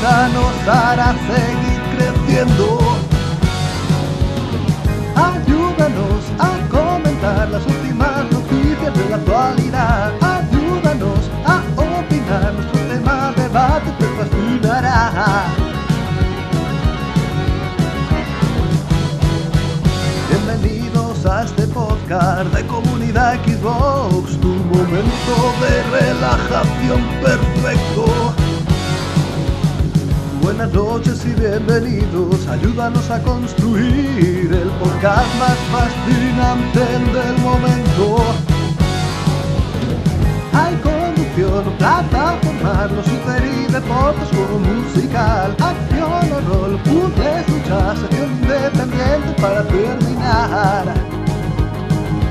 Nos hará seguir creciendo. Ayúdanos a comentar las últimas noticias de la actualidad. Ayúdanos a opinar, nuestro tema de debate te fascinará. Bienvenidos a este podcast de Comunidad Xbox, tu momento de relajación perfecto. Buenas noches y bienvenidos, ayúdanos a construir el podcast más fascinante del momento. Hay conducción, plataforma, super y deportes como musical, acción o rol, puzzles, luchas, sección independiente para terminar.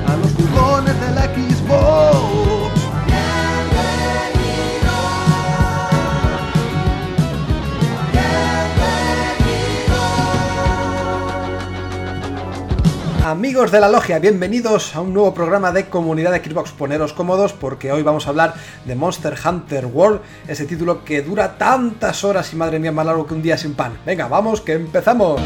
A los jugones de la Xbox. Amigos de la logia, bienvenidos a un nuevo programa de comunidad de Xbox. Poneros cómodos porque hoy vamos a hablar de Monster Hunter World, ese título que dura tantas horas y madre mía más largo que un día sin pan. Venga, vamos, que empezamos.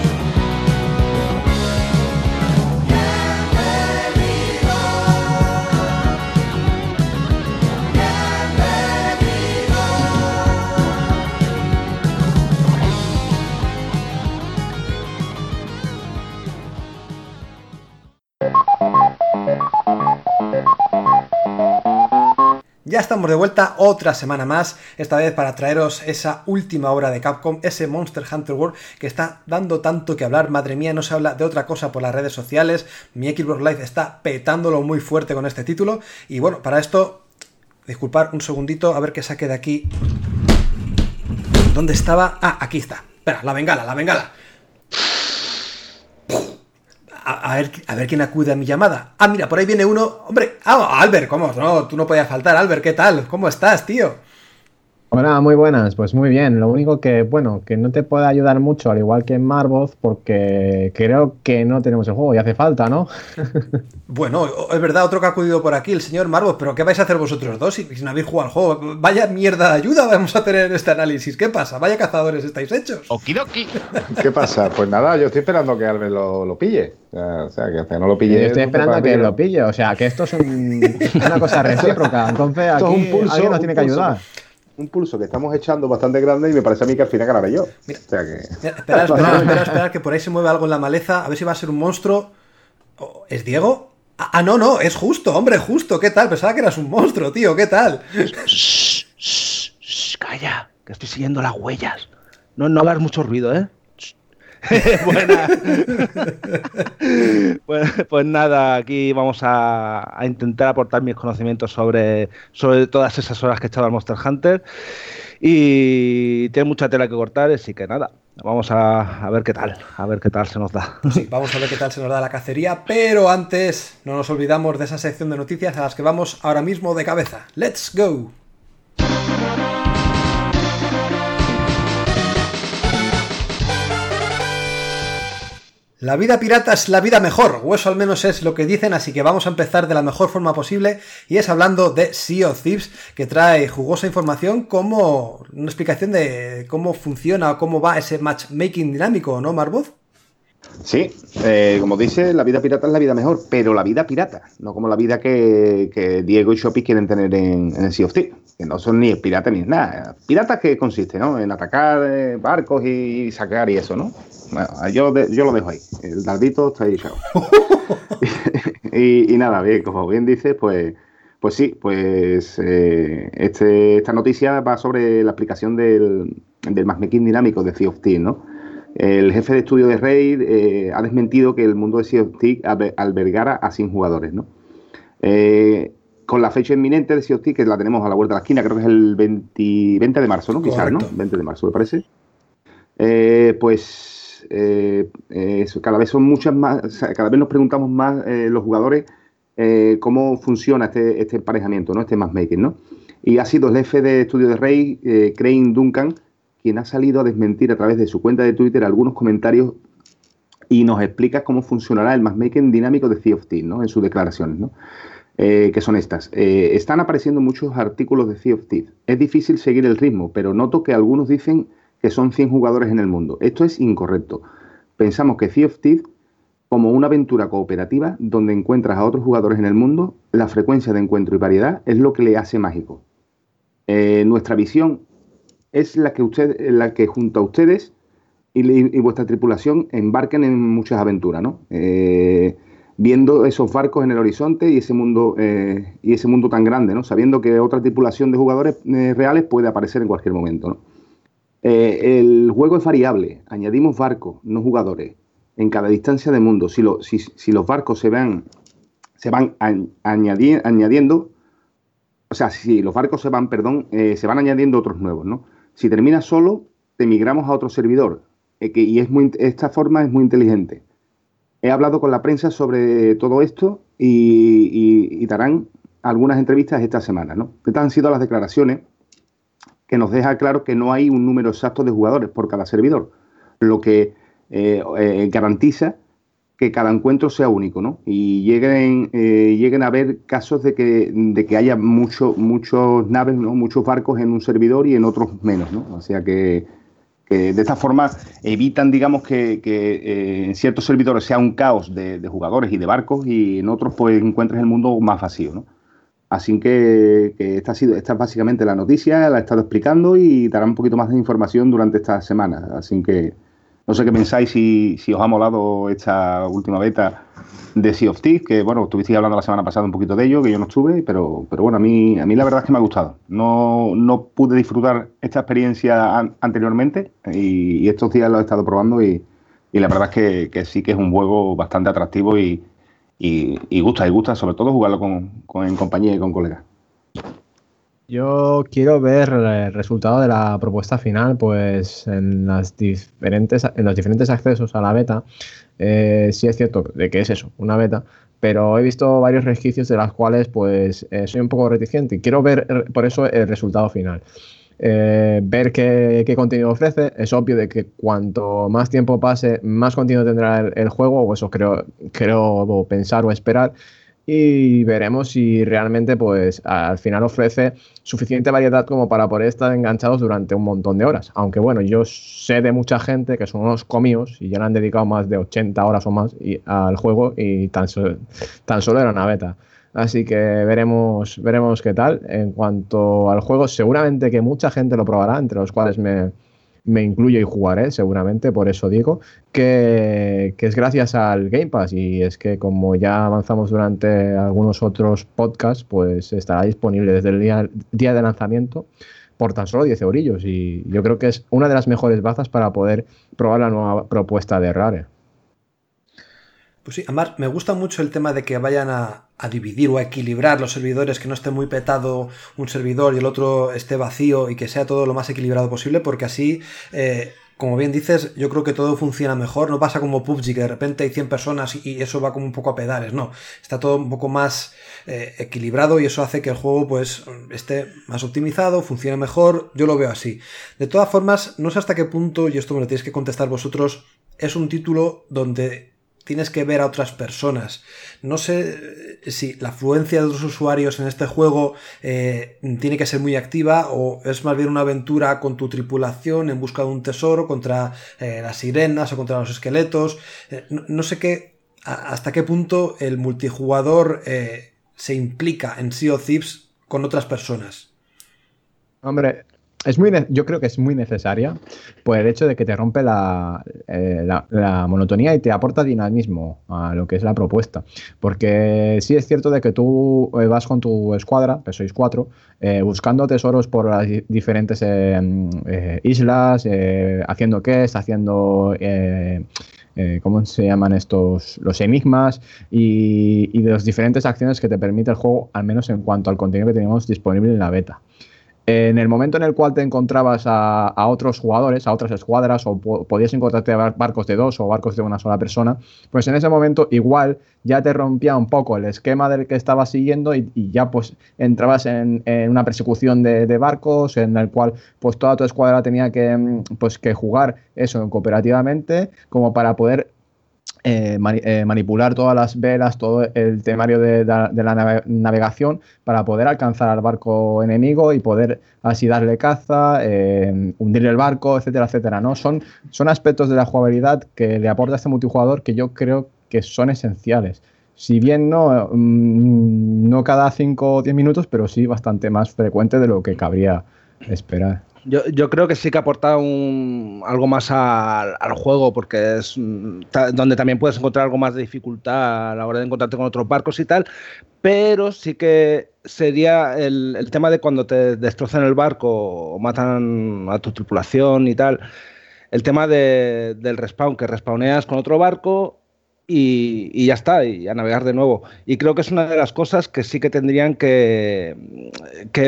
Ya estamos de vuelta otra semana más, esta vez para traeros esa última obra de Capcom, ese Monster Hunter World que está dando tanto que hablar, madre mía, no se habla de otra cosa por las redes sociales, mi Xbox Live está petándolo muy fuerte con este título y bueno, para esto, disculpar un segundito, a ver qué saque de aquí. ¿Dónde estaba? Ah, aquí está. Espera, la bengala, la bengala. A, ver, a ver quién acude a mi llamada. Ah, mira, por ahí viene uno. Hombre, ah, Albert, ¿cómo? No, tú no podías faltar, Albert, ¿qué tal? ¿Cómo estás, tío? Hola, muy buenas. Pues muy bien. Lo único que, bueno, que no te puede ayudar mucho, al igual que en Marvoth, porque creo que no tenemos el juego y hace falta, ¿no? bueno, es verdad, otro que ha acudido por aquí, el señor Marvoth, pero ¿qué vais a hacer vosotros dos si, si no habéis jugado al juego? Vaya mierda de ayuda vamos a tener en este análisis. ¿Qué pasa? Vaya cazadores estáis hechos. Okidoki. ¿Qué pasa? Pues nada, yo estoy esperando que Albert lo, lo pille. O sea, que hasta no lo pille. Yo estoy esperando a que lo pille. O sea, que esto es un, una cosa recíproca. Entonces, aquí un pulso, alguien nos tiene que ayudar un pulso que estamos echando bastante grande y me parece a mí que al final ganaré yo. Mira, o sea que... Espera, espera, espera, espera, que por ahí se mueve algo en la maleza. A ver si va a ser un monstruo. ¿Es Diego? Ah, no, no, es justo, hombre, justo. ¿Qué tal? Pensaba que eras un monstruo, tío. ¿Qué tal? Shh, shh, shh, calla, que estoy siguiendo las huellas. No, no hagas mucho ruido, ¿eh? Buena. pues, pues, nada, aquí vamos a, intentar aportar mis conocimientos sobre, sobre todas esas horas que he echado al Monster Hunter. Y tiene mucha tela que cortar, así que nada, vamos a, a, ver qué tal, a ver qué tal se nos da. Vamos a ver qué tal se nos da la cacería, pero antes no nos olvidamos de esa sección de noticias a las que vamos ahora mismo de cabeza. ¡Let's go! La vida pirata es la vida mejor, o eso al menos es lo que dicen, así que vamos a empezar de la mejor forma posible, y es hablando de Sea of Thieves, que trae jugosa información como una explicación de cómo funciona o cómo va ese matchmaking dinámico, ¿no, Marvoth? Sí, eh, como dice, la vida pirata es la vida mejor, pero la vida pirata, no como la vida que, que Diego y Shoppy quieren tener en, en el Sea of Thieves, que no son ni piratas ni nada. Piratas que consiste, ¿no? En atacar eh, barcos y, saquear y eso, ¿no? Bueno, yo, de, yo lo dejo ahí. El dardito está ahí echado. y, y, nada, bien, como bien dices, pues, pues sí, pues eh, este, esta noticia va sobre la aplicación del, del matchmaking dinámico de Sea of Thieves, ¿no? El jefe de estudio de Raid eh, ha desmentido que el mundo de Sea of Thieves albergara a 100 jugadores, ¿no? Eh, con la fecha inminente de Sea of Thieves, que la tenemos a la vuelta de la esquina, creo que es el 20, 20 de marzo, ¿no? Quizás, ¿no? 20 de marzo, me parece. Eh, pues cada vez son muchas más, cada vez nos preguntamos más los jugadores cómo funciona este, este emparejamiento, ¿no? Este matchmaking, ¿no? Y ha sido el jefe de estudio de Rey, Crane Duncan, quien ha salido a desmentir a través de su cuenta de Twitter algunos comentarios y nos explica cómo funcionará el matchmaking dinámico de Sea of Thieves, ¿no? En sus declaraciones, ¿no? Eh, que son estas. Eh, están apareciendo muchos artículos de Sea of Thieves. Es difícil seguir el ritmo, pero noto que algunos dicen que son 100 jugadores en el mundo. Esto es incorrecto. Pensamos que Sea of Thieves, como una aventura cooperativa donde encuentras a otros jugadores en el mundo, la frecuencia de encuentro y variedad es lo que le hace mágico. Eh, nuestra visión es la que, usted, la que junto a ustedes y, vuestra tripulación embarquen en muchas aventuras, ¿no? Eh, viendo esos barcos en el horizonte y ese mundo eh, y ese mundo tan grande, ¿no? Sabiendo que otra tripulación de jugadores eh, reales puede aparecer en cualquier momento, el juego es variable, añadimos barcos, no jugadores, en cada distancia de mundo. Si, si, los barcos se van, se van añadiendo, o sea, si los barcos se van, perdón, se van añadiendo otros nuevos, ¿no? Si termina solo, te migramos a otro servidor. Eh, y es muy, esta forma es muy inteligente. He hablado con la prensa sobre todo esto y, darán algunas entrevistas esta semana. ¿no? Estas han sido las declaraciones que nos deja claro que no hay un número exacto de jugadores por cada servidor, lo que eh, eh, garantiza que cada encuentro sea único, ¿no? Y lleguen, lleguen a haber casos de que, de que haya muchos muchos naves, ¿no? muchos barcos en un servidor y en otros menos, ¿no? O sea que que de esta forma evitan, digamos, que, eh, en ciertos servidores sea un caos de, jugadores y de barcos y en otros pues encuentres el mundo más vacío, ¿no? Así que, esta, ha sido, esta es básicamente la noticia, la he estado explicando y dará un poquito más de información durante esta semana. Así que no sé qué pensáis si, si os ha molado esta última beta de Sea of Thieves, que bueno, estuvisteis hablando la semana pasada un poquito de ello, que yo no estuve, pero, pero bueno, a mí, a mí la verdad es que me ha gustado. No, no pude disfrutar esta experiencia anteriormente y, estos días lo he estado probando y, la verdad es que, sí que es un juego bastante atractivo y, y, gusta, y gusta sobre todo jugarlo con, en compañía y con colegas. Yo quiero ver el resultado de la propuesta final, pues en las diferentes, en los diferentes accesos a la beta eh, sí es cierto de que es eso, una beta, pero he visto varios resquicios de las cuales pues eh, soy un poco reticente quiero ver eh, por eso el resultado final. Eh, ver qué, contenido ofrece. Es obvio de que cuanto más tiempo pase, más contenido tendrá el, el juego, o eso creo, creo pensar o esperar y veremos si realmente pues al final ofrece suficiente variedad como para poder estar enganchados durante un montón de horas. Aunque bueno, yo sé de mucha gente que son unos comidos y ya le han dedicado más de 80 horas o más al juego y tan, tan solo era una beta. Así que veremos, veremos qué tal. En cuanto al juego, seguramente que mucha gente lo probará, entre los cuales me, me incluyo y jugaré seguramente, por eso digo, que, es gracias al Game Pass y es que como ya avanzamos durante algunos otros podcasts, pues estará disponible desde el día, día de lanzamiento por tan solo 10 eurillos y yo creo que es una de las mejores bazas para poder probar la nueva propuesta de Rare. Pues sí, además me gusta mucho el tema de que vayan a, dividir o a equilibrar los servidores, que no esté muy petado un servidor y el otro esté vacío y que sea todo lo más equilibrado posible, porque así, eh, como bien dices, yo creo que todo funciona mejor. No pasa como PUBG, que de repente hay 100 personas y, eso va como un poco a pedales, no. Está todo un poco más eh, equilibrado y eso hace que el juego pues esté más optimizado, funcione mejor. Yo lo veo así. De todas formas, no sé hasta qué punto, y esto me lo tenéis que contestar vosotros, es un título donde tienes que ver a otras personas. No sé eh, si la afluencia de los usuarios en este juego eh, tiene que ser muy activa o es más bien una aventura con tu tripulación en busca de un tesoro contra eh, las sirenas o contra los esqueletos. no, sé qué, hasta qué punto el multijugador se implica en Sea of Thieves con otras personas. Hombre, es muy, yo creo que es muy necesaria por el hecho de que te rompe eh, la, monotonía y te aporta dinamismo a lo que es la propuesta. Porque sí es cierto de que tú eh, vas con tu escuadra, que sois cuatro, eh, buscando tesoros por las diferentes islas, haciendo quests, haciendo... ¿Cómo se llaman estos? Los enigmas y, y las diferentes acciones que te permite el juego, al menos en cuanto al contenido que tenemos disponible en la beta. En el momento en el cual te encontrabas a, otros jugadores, a otras escuadras, o podías encontrarte barcos de dos o barcos de una sola persona, pues en ese momento igual ya te rompía un poco el esquema del que estabas siguiendo y, ya pues entrabas en, una persecución de, barcos en el cual pues toda tu escuadra tenía que, mm, pues, que jugar eso cooperativamente como para poder eh, eh, manipular todas las velas, todo el temario de, la navegación para poder alcanzar al barco enemigo y poder así darle caza, eh, hundir el barco, etcétera, etcétera. ¿no? Son, son aspectos de la jugabilidad que le aporta este multijugador que yo creo que son esenciales. Si bien no, mm, no cada 5 o 10 minutos, pero sí bastante más frecuente de lo que cabría esperar. Yo, creo que sí que aporta algo más al, juego, porque es mm, donde también puedes encontrar algo más de dificultad a la hora de encontrarte con otros barcos y tal, pero sí que sería el, tema de cuando te destrozan el barco o matan a tu tripulación y tal, el tema de, del respawn, que respawneas con otro barco y, ya está, y a navegar de nuevo. Y creo que es una de las cosas que sí que tendrían que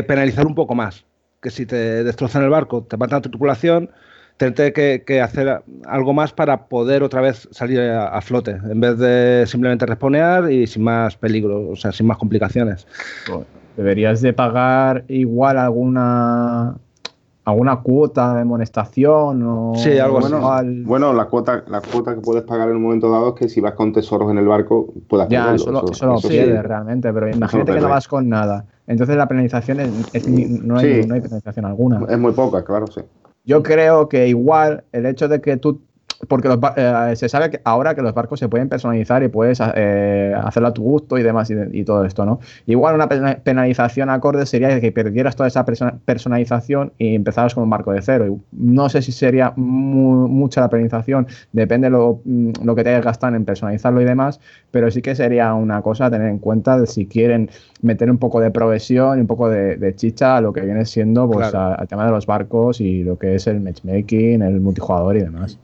penalizar un poco más que si te destrozan el barco, te matan a tu tripulación, tendré que, hacer algo más para poder otra vez salir a, flote, en vez de simplemente respawnear y sin más peligro, o sea, sin más complicaciones. Deberías de pagar igual alguna alguna cuota de amonestación o sí, algo bueno, así. Bueno, la cuota, la cuota que puedes pagar en un momento dado es que si vas con tesoros en el barco puedas Ya, eso, lo, eso, lo pierdes realmente, pero imagínate que no vas con nada. Entonces la penalización es, no, hay, no hay penalización alguna. Es muy poca, claro, sí. Yo creo que igual el hecho de que tú porque eh, se sabe que ahora que los barcos se pueden personalizar y puedes eh, hacerlo a tu gusto y demás y, todo esto, ¿no? Igual una penalización acorde sería que perdieras toda esa personalización y empezaras con un barco de cero. no sé si sería mucha la penalización, depende lo, mm, lo que te hayas gastado en personalizarlo y demás, pero sí que sería una cosa a tener en cuenta de si quieren meter un poco de progresión y un poco de, chicha a lo que viene siendo pues, al tema de los barcos y lo que es el matchmaking, el multijugador y demás.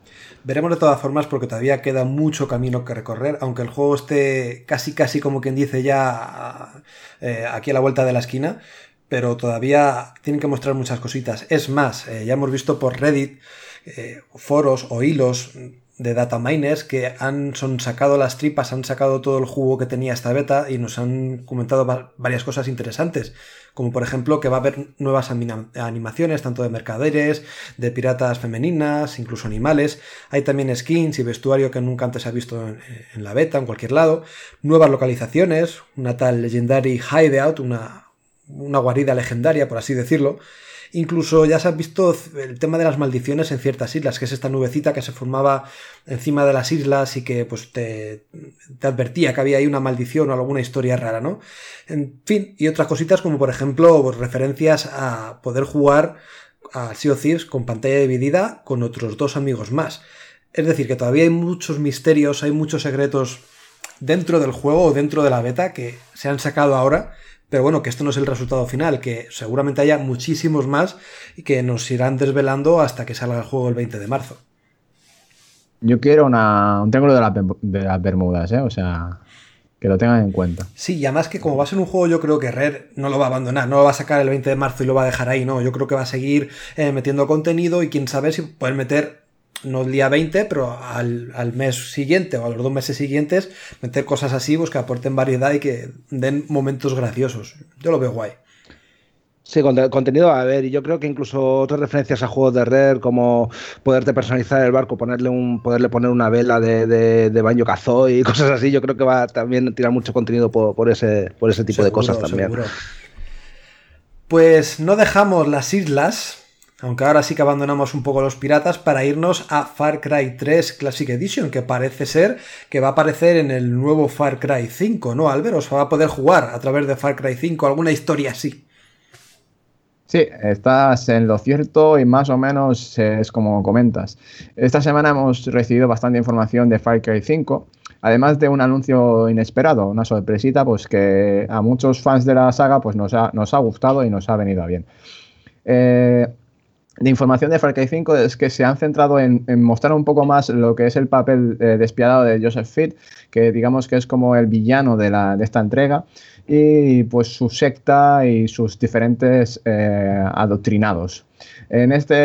Veremos de todas formas porque todavía queda mucho camino que recorrer, aunque el juego esté casi casi como quien dice ya eh, aquí a la vuelta de la esquina, pero todavía tienen que mostrar muchas cositas. Es más, eh, ya hemos visto por Reddit eh, foros o hilos de data miners que han son sacado las tripas, han sacado todo el jugo que tenía esta beta y nos han comentado varias cosas interesantes, como por ejemplo que va a haber nuevas animaciones tanto de mercaderes, de piratas femeninas, incluso animales, hay también skins y vestuario que nunca antes se ha visto en, la beta, en cualquier lado, nuevas localizaciones, una tal Legendary Hideout, una, una guarida legendaria por así decirlo, Incluso ya se ha visto el tema de las maldiciones en ciertas islas, que es esta nubecita que se formaba encima de las islas y que pues te, advertía que había ahí una maldición o alguna historia rara, ¿no? En fin, y otras cositas como por ejemplo pues, referencias a poder jugar a Sea of Thieves con pantalla dividida con otros dos amigos más. Es decir, que todavía hay muchos misterios, hay muchos secretos dentro del juego o dentro de la beta que se han sacado ahora pero bueno, que esto no es el resultado final, que seguramente haya muchísimos más y que nos irán desvelando hasta que salga el juego el 20 de marzo. Yo quiero una, un triángulo de, las Bermudas, ¿eh? O sea, que lo tengan en cuenta. Sí, y además que como va a ser un juego, yo creo que Red no lo va a abandonar, no lo va a sacar el 20 de marzo y lo va a dejar ahí, no. Yo creo que va a seguir eh, metiendo contenido y quién sabe si pueden meter no el día 20, pero al, mes siguiente o a los dos meses siguientes, meter cosas así pues, que aporten variedad y que den momentos graciosos. Yo lo veo guay. Sí, contenido a ver, y yo creo que incluso otras referencias a juegos de Rare, como poderte personalizar el barco, ponerle un, poderle poner una vela de, de, baño cazó y cosas así, yo creo que va a también tirar mucho contenido por, ese, por ese tipo de cosas también. Pues no dejamos las islas, aunque ahora sí que abandonamos un poco los piratas para irnos a Far Cry 3 Classic Edition, que parece ser que va a aparecer en el nuevo Far Cry 5, ¿no, Albert? ¿Os va a poder jugar a través de Far Cry 5 alguna historia así? Sí, estás en lo cierto y más o menos es como comentas. Esta semana hemos recibido bastante información de Far Cry 5, además de un anuncio inesperado, una sorpresita, pues que a muchos fans de la saga pues nos ha, nos ha gustado y nos ha venido bien. Eh, de información de Far Cry 5 es que se han centrado en, mostrar un poco más lo que es el papel eh, despiadado de Joseph Fitt, que digamos que es como el villano de, la, de esta entrega, y pues su secta y sus diferentes eh, adoctrinados. En este,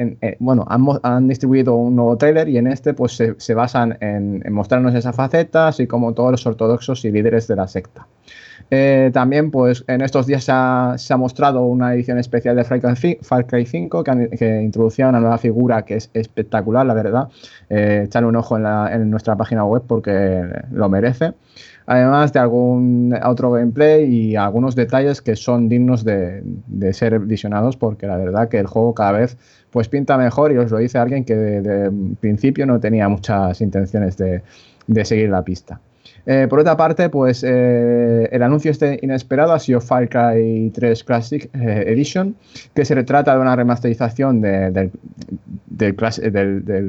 eh, bueno, han, distribuido un nuevo trailer y en este pues se, basan en, mostrarnos esa faceta, así como todos los ortodoxos y líderes de la secta. Eh, también, pues en estos días se ha, mostrado una edición especial de Far Cry 5 que, introducía una nueva figura que es espectacular, la verdad. Eh, un ojo en, nuestra página web porque lo merece. Además de algún otro gameplay y algunos detalles que son dignos de, ser visionados porque la verdad que el juego cada vez pues pinta mejor y os lo dice alguien que de, principio no tenía muchas intenciones de seguir la pista. Eh, por otra parte, pues eh, el anuncio este inesperado ha sido Far Cry 3 Classic eh, Edition, que se retrata de una remasterización del,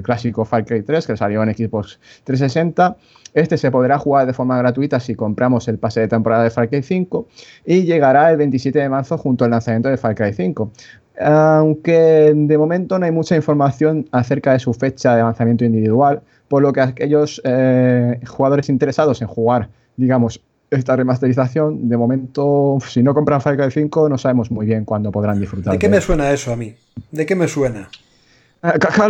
clásico Far Cry 3 que salió en Xbox 360. Este se podrá jugar de forma gratuita si compramos el pase de temporada de Far Cry 5 y llegará el 27 de marzo junto al lanzamiento de Far Cry 5 aunque de momento no hay mucha información acerca de su fecha de lanzamiento individual, por lo que aquellos eh, jugadores interesados en jugar, digamos, esta remasterización, de momento, si no compran Far Cry 5, no sabemos muy bien cuándo podrán disfrutar. ¿De qué me suena eso a mí? ¿De qué me suena? Ah,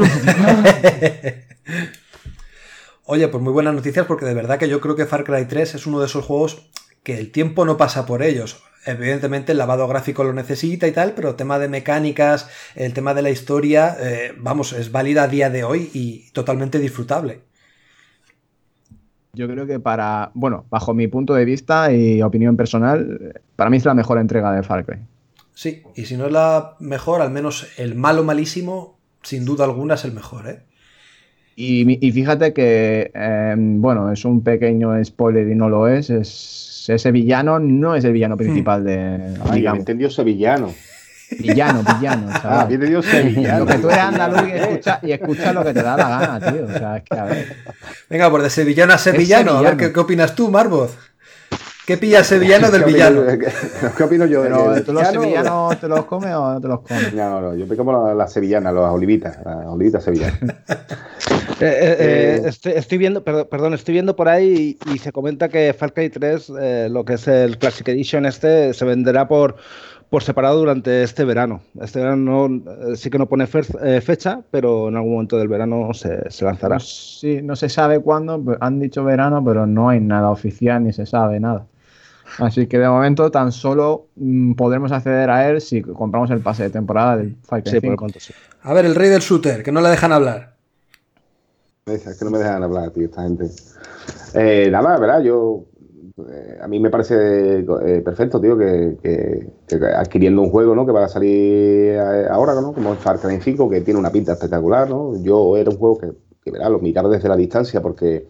Oye, pues muy buenas noticias porque de verdad que yo creo que Far Cry 3 es uno de esos juegos que el tiempo no pasa por ellos. Evidentemente el lavado gráfico lo necesita y tal, pero el tema de mecánicas, el tema de la historia, eh, vamos, es válida a día de hoy y totalmente disfrutable. Yo creo que para, bueno, bajo mi punto de vista y opinión personal, para mí es la mejor entrega de Far Cry. Sí, y si no es la mejor, al menos el malo malísimo, sin duda alguna es el mejor, ¿eh? Y, fíjate que, em, bueno, es un pequeño spoiler y no lo es, es ese villano no es el villano hmm. principal de. Ay, me entendió sevillano. Villano, villano, Ah, bien entendió sevillano. Lo que tú eres andaluz y escucha, y escucha lo que te da la gana, tío. O sea, es que a ver. Venga, por de sevillano a sevillano, a ver ¿qué, qué opinas tú, Marvoz. ¿Qué pilla sevillano del villano? ¿Qué opino yo? Pero, ¿Tú los sevillanos te los comes o no te los comes? No, no, yo me como las la sevillanas, las olivitas, las olivitas sevillanas. Eh, eh, eh, estoy, viendo, perdón, estoy viendo por ahí y, se comenta que Far Cry 3, lo que es el Classic Edition este, se venderá por, por separado durante este verano. Este verano sí que no pone fecha, pero en algún momento del verano se, se lanzará. sí, no se sabe cuándo, han dicho verano, pero no hay nada oficial ni se sabe nada. Así que de momento tan solo mm, podremos acceder a él si compramos el pase de temporada del Far Cry 5. A ver, el rey del shooter, que no le dejan hablar. Es que no me dejan hablar, tío, esta gente. Eh, nada, verdad, yo. Eh, a mí me parece eh, perfecto, tío, que, adquiriendo un juego, ¿no? Que va a salir ahora, ¿no? Como el Far Cry 5, que tiene una pinta espectacular, ¿no? Yo era un juego que, que verá, lo miraba desde la distancia porque.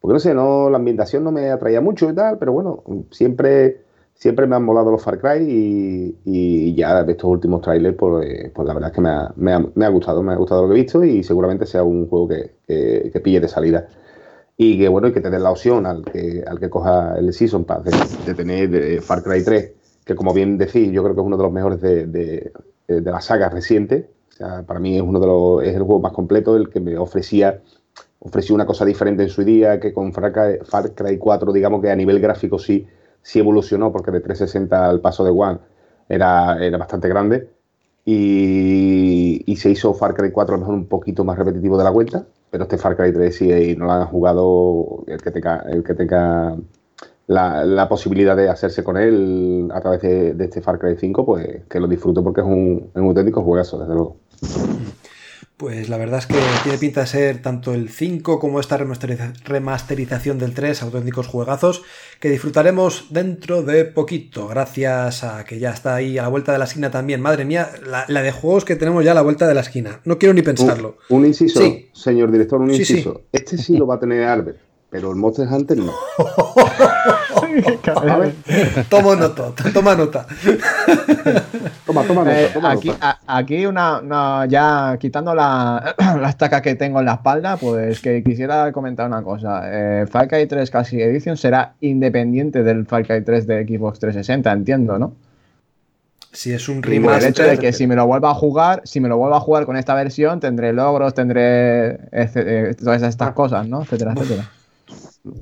Porque no sé, no, la ambientación no me atraía mucho y tal, pero bueno, siempre siempre me han molado los Far Cry y, y ya estos últimos trailers, pues, eh, pues, la verdad es que me ha, me, ha, gustado, me ha gustado lo que he visto y seguramente sea un juego que, que, pille de salida. Y que bueno, y que te den la opción al que, al que coja el Season Pass de, tener Far Cry 3, que como bien decís, yo creo que es uno de los mejores de, de, de la saga reciente. O sea, para mí es uno de los, es el juego más completo, el que me ofrecía ofreció una cosa diferente en su día, que con Far Cry 4, digamos que a nivel gráfico sí sí evolucionó porque de 360 al paso de One era, era bastante grande y, se hizo Far Cry 4 a lo mejor un poquito más repetitivo de la cuenta, pero este Far Cry 3 sí no lo han jugado el que tenga, el que tenga la, posibilidad de hacerse con él a través de, este Far Cry 5, pues que lo disfruto porque es un, un auténtico juegazo, desde luego. Pues la verdad es que tiene pinta de ser tanto el 5 como esta remasterización del 3 auténticos juegazos que disfrutaremos dentro de poquito, gracias a que ya está ahí a la vuelta de la esquina también. Madre mía, la, de juegos que tenemos ya a la vuelta de la esquina. No quiero ni pensarlo. Un, inciso, señor director, un inciso. Este sí lo va a tener Albert pero el Monster Hunter no. toma nota, toma nota. toma, toma nota. Eh, aquí, aquí una, ya quitando la, la, estaca que tengo en la espalda, pues que quisiera comentar una cosa. Eh, Far Cry 3 Classic Edition será independiente del Far Cry 3 de Xbox 360, entiendo, ¿no? Si es un remaster. el hecho de que si me lo vuelvo a jugar, si me lo vuelvo a jugar con esta versión, tendré logros, tendré eh, todas estas cosas, ¿no? Etcétera, etcétera.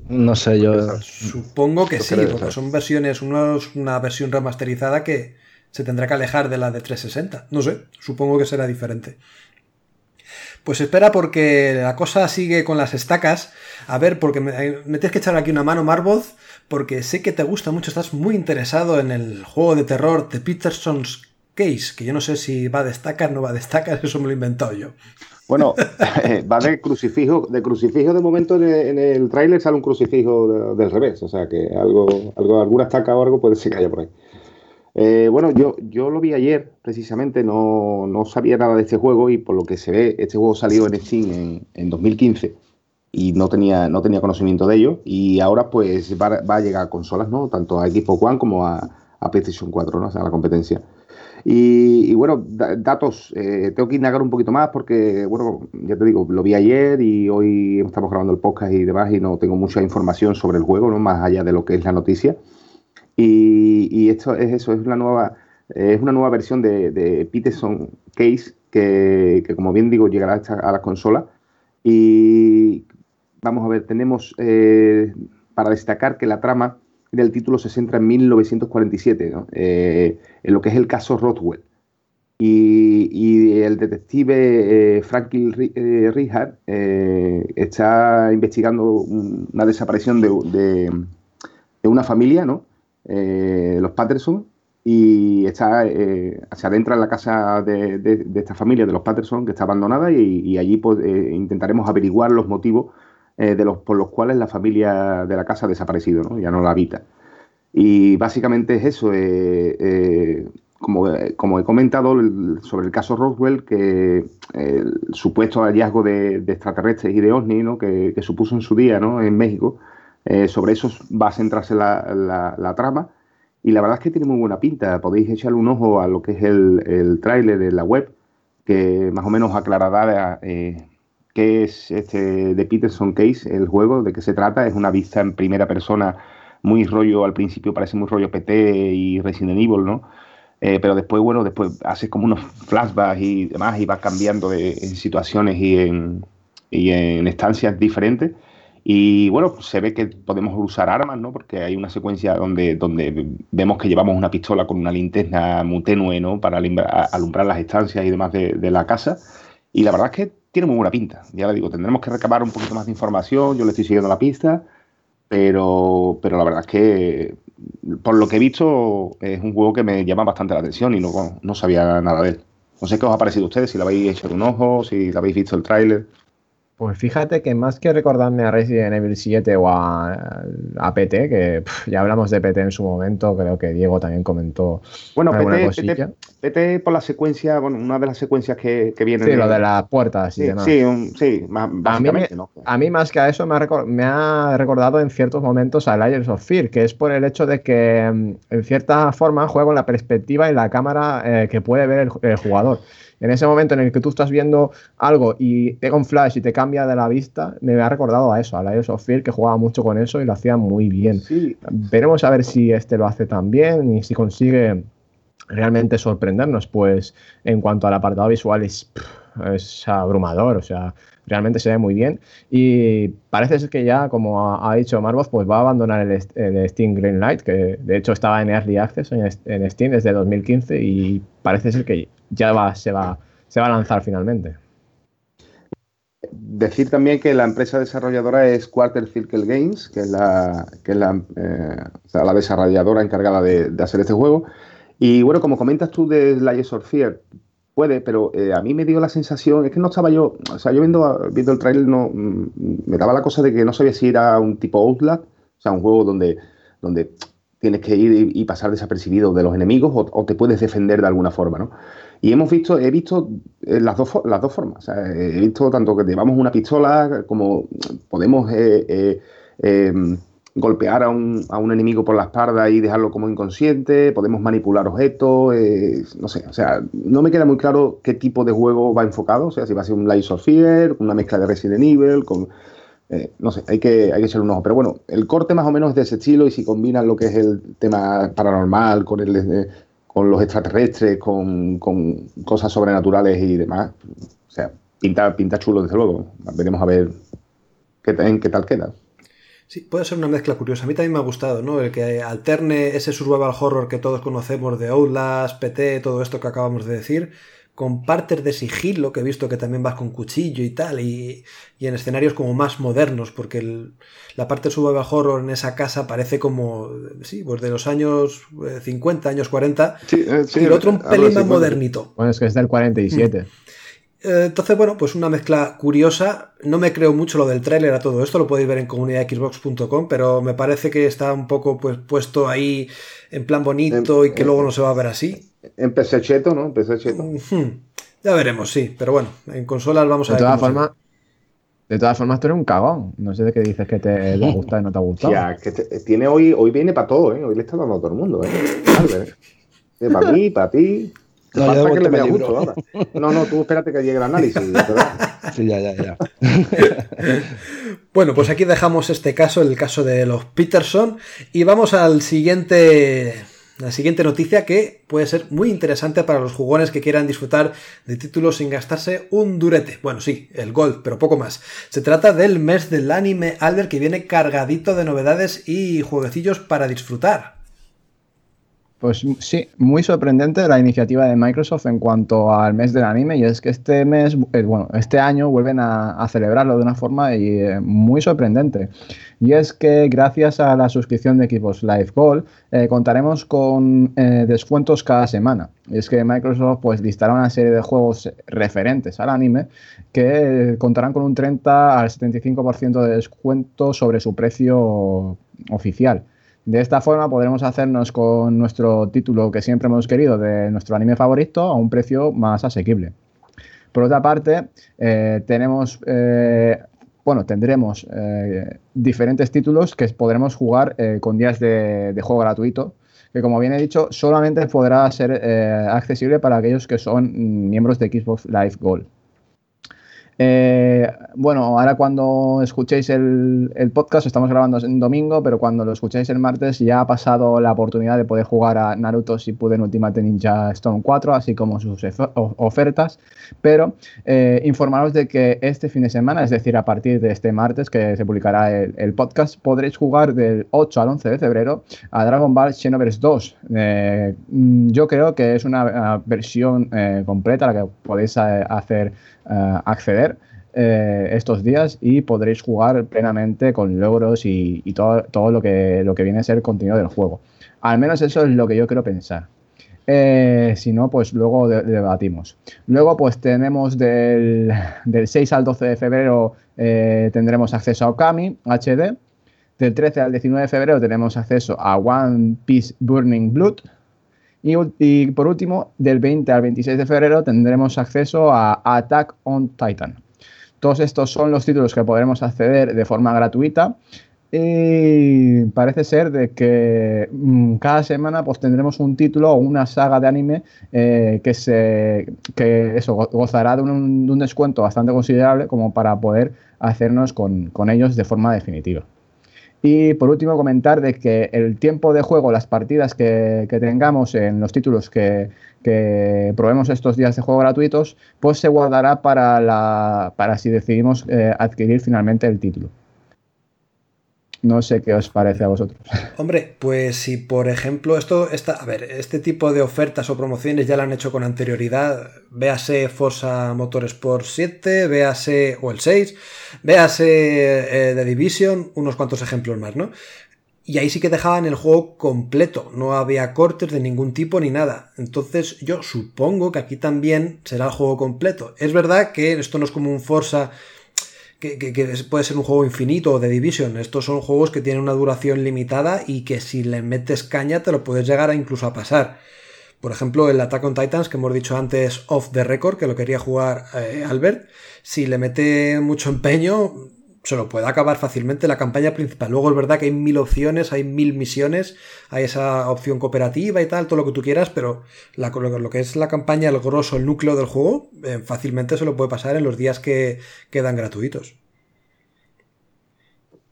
No sé, yo. Supongo que sí, porque son versiones, es una versión remasterizada que se tendrá que alejar de la de 360. No sé, supongo que será diferente. Pues espera porque la cosa sigue con las estacas. A ver, porque me, me tienes que echar aquí una mano, Marvoz, porque sé que te gusta mucho, estás muy interesado en el juego de terror de Peterson's Case, que yo no sé si va a destacar, no va a destacar, eso me lo he inventado yo. Bueno, va de crucifijo, de crucifijo de momento en el, el tráiler sale un crucifijo de- del revés, o sea que algo, algo, alguna estaca o algo puede ser que haya por ahí. Eh, bueno, yo, yo lo vi ayer, precisamente, no, no sabía nada de este juego y por lo que se ve, este juego salió en Steam en, en 2015 y no tenía, no tenía conocimiento de ello y ahora pues va, va a llegar a consolas, ¿no? Tanto a Xbox One como a, a PlayStation 4, ¿no? O sea, a la competencia. Y, y bueno, da- datos, eh, tengo que indagar un poquito más porque, bueno, ya te digo, lo vi ayer y hoy estamos grabando el podcast y demás y no tengo mucha información sobre el juego, ¿no? Más allá de lo que es la noticia. Y, y esto es eso, es una nueva, es una nueva versión de, de Peterson Case que, que, como bien digo, llegará a, las consolas. Y vamos a ver, tenemos eh, para destacar que la trama del título se centra en 1947, ¿no? Eh, en lo que es el caso Rothwell. Y, el detective eh, Franklin eh, Richard eh, está investigando un- una desaparición de, una familia, ¿no? Los Patterson, y está, se adentra en la casa de, esta familia, de los Patterson, que está abandonada, y, allí pues, intentaremos averiguar los motivos eh, de los, por los cuales la familia de la casa ha desaparecido, ¿no? ya no la habita. Y básicamente es eso, eh, eh, como, como he comentado sobre el caso Roswell, que el supuesto hallazgo de, extraterrestres y de ovni ¿no? que, que supuso en su día ¿no? en México, sobre eso va a centrarse la, la- trama. Y la verdad es que tiene muy buena pinta. Podéis echarle un ojo a lo que es el, el tráiler de la web, que más o menos aclarará qué es este de Peterson Case, el juego, de qué se trata. Es una vista en primera persona, muy rollo, al principio parece muy rollo PT y Resident Evil, ¿no? Eh, pero después, bueno, después haces como unos flashbacks y demás y va cambiando en situaciones y en, y en estancias diferentes. Y bueno, se ve que podemos usar armas, ¿no? Porque hay una secuencia donde, donde vemos que llevamos una pistola con una linterna muy tenue, ¿no? Para alumbrar las estancias y demás de, de la casa. Y la verdad es que tiene muy buena pinta. Ya le digo, tendremos que recabar un poquito más de información. Yo le estoy siguiendo la pista. Pero, pero la verdad es que, por lo que he visto, es un juego que me llama bastante la atención y no, no sabía nada de él. No sé qué os ha parecido a ustedes, si le habéis echado un ojo, si habéis visto el tráiler. Pues fíjate que más que recordarme a Resident Evil 7 o a, a PT, que pff, ya hablamos de PT en su momento, creo que Diego también comentó Bueno, PT. PT, PT por la secuencia, bueno, una de las secuencias que, que viene. Sí, lo de las puertas y Sí, demás. sí, un- sí, más- A mí, básicamente, ¿no? a mí más que a eso me ha, me ha recordado en ciertos momentos a Layers of Fear, que es por el hecho de que mm, en cierta forma juega con la perspectiva y la cámara eh, que puede ver el, el jugador. En ese momento en el que tú estás viendo algo y pega un flash y te cambia de la vista, me ha recordado a eso, a Layers of Fear, que jugaba mucho con eso y lo hacía muy bien. Sí, Veremos a ver si este lo hace tan bien y si consigue realmente sorprendernos, pues en cuanto al apartado visual es, es abrumador, o sea, realmente se ve muy bien y parece ser que ya, como ha, dicho Marvoz, pues va a abandonar el, Steam Greenlight, que de hecho estaba en Early Access en, Steam desde 2015 y parece ser que ya va, se, va, se va a lanzar finalmente. Decir también que la empresa desarrolladora es Quarter Circle Games, que es la, que es la, eh, la desarrolladora encargada de, hacer este juego. Y bueno, como comentas tú de Layers of Fear, puede, pero eh, a mí me dio la sensación, es que no estaba yo, o sea, yo viendo, viendo el trailer no, mm, me daba la cosa de que no sabía si era un tipo Outlast, o sea, un juego donde, donde tienes que ir y, pasar desapercibido de los enemigos o, te puedes defender de alguna forma, ¿no? Y hemos visto, he visto eh, las, dos, las dos formas. He visto tanto que llevamos una pistola como podemos eh, eh, eh, golpear a un, a un enemigo por la espalda y dejarlo como inconsciente, podemos manipular objetos, eh, no sé, o sea, no me queda muy claro qué tipo de juego va enfocado, o sea, si va a ser un Lies of Fear, una mezcla de Resident Evil, con... eh, no sé, hay que, hay que echarle un ojo. Pero bueno, el corte más o menos es de ese estilo y si combinan lo que es el tema paranormal con el, eh, con los extraterrestres, con, con, cosas sobrenaturales y demás. O sea, pinta, pinta chulo, desde luego. Veremos a ver qué, en qué tal queda. Sí, puede ser una mezcla curiosa. A mí también me ha gustado, ¿no? El que alterne ese survival horror que todos conocemos de Outlast, PT, todo esto que acabamos de decir, con partes de sigilo, que he visto que también vas con cuchillo y tal, y, en escenarios como más modernos, porque la parte de survival horror en esa casa parece como, sí, pues de los años 50, eh, años 40, sí, eh, y el otro un pelín más modernito. Bueno, es que es del 47. Eh, entonces, bueno, pues una mezcla curiosa. No me creo mucho lo del tráiler a todo esto, lo podéis ver en comunidadxbox.com, pero me parece que está un poco pues puesto ahí en plan bonito y que luego no se va a ver así. En PC cheto, ¿no? En PC cheto. Ya veremos, sí, pero bueno, en consolas vamos a de ver. Todas formas, de todas formas, tú eres un cagón. No sé de qué dices que te, gusta y no te ha gustado. Ya, que tiene hoy, hoy viene para todo, ¿eh? Hoy le está dando a todo el mundo, ¿eh? ¿eh? Para mí, para ti. No, no, tú espérate que llegue el análisis. sí, ya, ya, ya. bueno, pues aquí dejamos este caso, el caso de los Peterson, y vamos al siguiente. La siguiente noticia que puede ser muy interesante para los jugones que quieran disfrutar de títulos sin gastarse un durete. Bueno, sí, el Gold, pero poco más. Se trata del mes del anime Albert que viene cargadito de novedades y jueguecillos para disfrutar. Pues sí, muy sorprendente la iniciativa de Microsoft en cuanto al mes del anime y es que este mes, eh, bueno, este año vuelven a, celebrarlo de una forma y, eh, muy sorprendente. Y es que gracias a la suscripción de equipos Live Gold eh, contaremos con descuentos cada semana. Y es que Microsoft pues listará una serie de juegos referentes al anime que contarán con un 30 al 75% de descuento sobre su precio oficial. De esta forma podremos hacernos con nuestro título que siempre hemos querido de nuestro anime favorito a un precio más asequible. Por otra parte, eh, tenemos, eh, bueno, tendremos eh, diferentes títulos que podremos jugar con días de, juego gratuito, que como bien he dicho, solamente podrá ser accesible para aquellos que son miembros de Xbox Live Gold. Eh, bueno, ahora cuando escuchéis el, podcast, estamos grabando en domingo, pero cuando lo escuchéis el martes ya ha pasado la oportunidad de poder jugar a Naruto si pude en Ultimate Ninja Storm 4, así como sus ofertas. Pero eh, informaros de que este fin de semana, es decir, a partir de este martes que se publicará el, podcast, podréis jugar del 8 al 11 de febrero a Dragon Ball Xenoverse 2. Eh, yo creo que es una, versión completa a la que podéis hacer acceder eh, estos días y podréis jugar plenamente con logros y, todo, todo lo, que, lo que viene a ser contenido del juego. Al menos eso es lo que yo quiero pensar. Eh, si no, pues luego debatimos. Luego, pues tenemos del, 6 al 12 de febrero eh, tendremos acceso a Okami HD. Del 13 al 19 de febrero tenemos acceso a One Piece Burning Blood. Y, por último, del 20 al 26 de febrero tendremos acceso a Attack on Titan. Todos estos son los títulos que podremos acceder de forma gratuita. Y parece ser de que mm, cada semana pues tendremos un título o una saga de anime eh, que se que eso gozará de un, descuento bastante considerable como para poder hacernos con ellos de forma definitiva. Y por último, comentar de que el tiempo de juego, las partidas que, tengamos en los títulos que, probemos estos días de juego gratuitos, pues se guardará para, la, para si decidimos eh, adquirir finalmente el título. No sé qué os parece a vosotros. Hombre, pues si por ejemplo esto está, a ver, este tipo de ofertas o promociones ya lo han hecho con anterioridad, véase Forza Motorsport 7, véase o el 6, véase eh, The Division, unos cuantos ejemplos más, ¿no? Y ahí sí que dejaban el juego completo, no había cortes de ningún tipo ni nada. Entonces yo supongo que aquí también será el juego completo. Es verdad que esto no es como un Forza que, puede ser un juego infinito o de Division. Estos son juegos que tienen una duración limitada y que si le metes caña te lo puedes llegar a incluso a pasar. Por ejemplo, el Attack on Titans, que hemos dicho antes off the record, que lo quería jugar eh, Albert, si le mete mucho empeño, se lo puede acabar fácilmente la campaña principal. Luego es verdad que hay mil opciones, hay mil misiones, hay esa opción cooperativa y tal, todo lo que tú quieras, pero lo, que es la campaña, el grosso, el núcleo del juego, eh, fácilmente se lo puede pasar en los días que quedan gratuitos.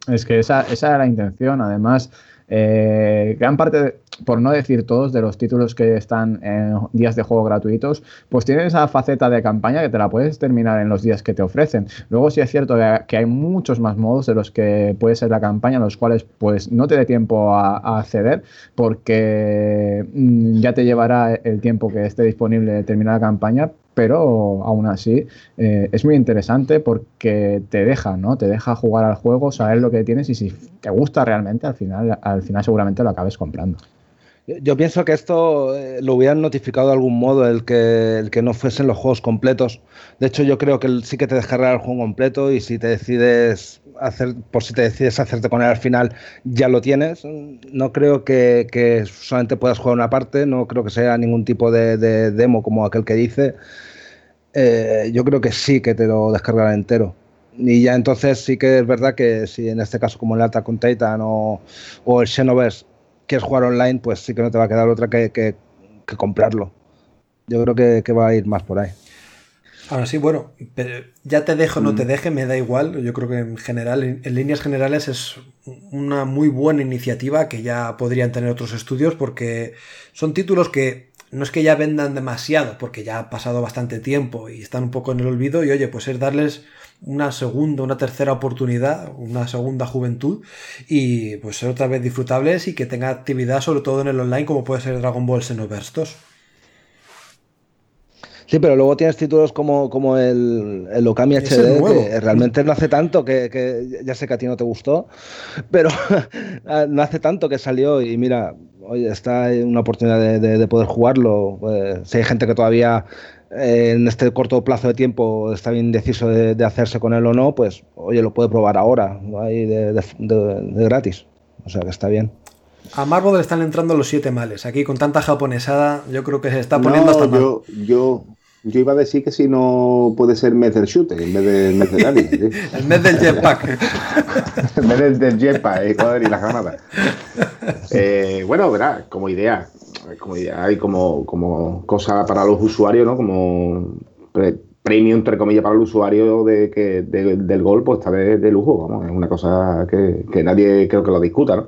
Es que esa, esa era la intención, además. Eh, gran parte por no decir todos, de los títulos que están en días de juego gratuitos, pues tienen esa faceta de campaña que te la puedes terminar en los días que te ofrecen. Luego sí es cierto que hay muchos más modos de los que puede ser la campaña, los cuales pues no te dé tiempo a, acceder, porque mm, ya te llevará el tiempo que esté disponible terminar la campaña, pero aún así eh, es muy interesante porque te deja, ¿no? Te deja jugar al juego, saber lo que tienes y si te gusta realmente, al final, al final seguramente lo acabes comprando. Yo pienso que esto eh, lo hubieran notificado de algún modo, el que, el que no fuesen los juegos completos. De hecho, yo creo que sí que te descargará el juego completo y si te decides hacer, por si te decides hacerte con él al final, ya lo tienes. No creo que, solamente puedas jugar una parte, no creo que sea ningún tipo de, demo como aquel que dice. Eh, yo creo que sí que te lo descargará entero. Y ya entonces sí que es verdad que si en este caso como el Alta con Titan o, o el Xenoverse quieres jugar online, pues sí que no te va a quedar otra que, comprarlo. Yo creo que, va a ir más por ahí. Ahora sí, bueno, pero ya te dejo o no te mm. deje, me da igual. Yo creo que en general, en, líneas generales, es una muy buena iniciativa que ya podrían tener otros estudios porque son títulos que no es que ya vendan demasiado, porque ya ha pasado bastante tiempo y están un poco en el olvido. Y oye, pues es darles una segunda, una tercera oportunidad, una segunda juventud y pues ser otra vez disfrutables y que tenga actividad sobre todo en el online como puede ser Dragon Ball Xenoverse 2. Sí, pero luego tienes títulos como, como el, el Okami HD, que realmente no hace tanto, que, ya sé que a ti no te gustó, pero no hace tanto que salió y mira, oye, está una oportunidad de, poder jugarlo. Pues, si hay gente que todavía en este corto plazo de tiempo está bien deciso de, hacerse con él o no, pues oye, lo puede probar ahora, ahí de, gratis. O sea que está bien. A Marvel le están entrando los siete males. Aquí con tanta japonesada, yo creo que se está poniendo hasta yo, yo, yo iba a decir que si no puede ser mes del shooter en vez del mes del anime. el mes del jetpack. el mes del, jetpack eh, y las granadas. Eh, bueno, verá, como idea, como hay como, como cosa para los usuarios, ¿no? Como premio, entre comillas, para el usuario de que, del gol, pues está de, de, lujo, vamos, es una cosa que, nadie creo que lo discuta, ¿no?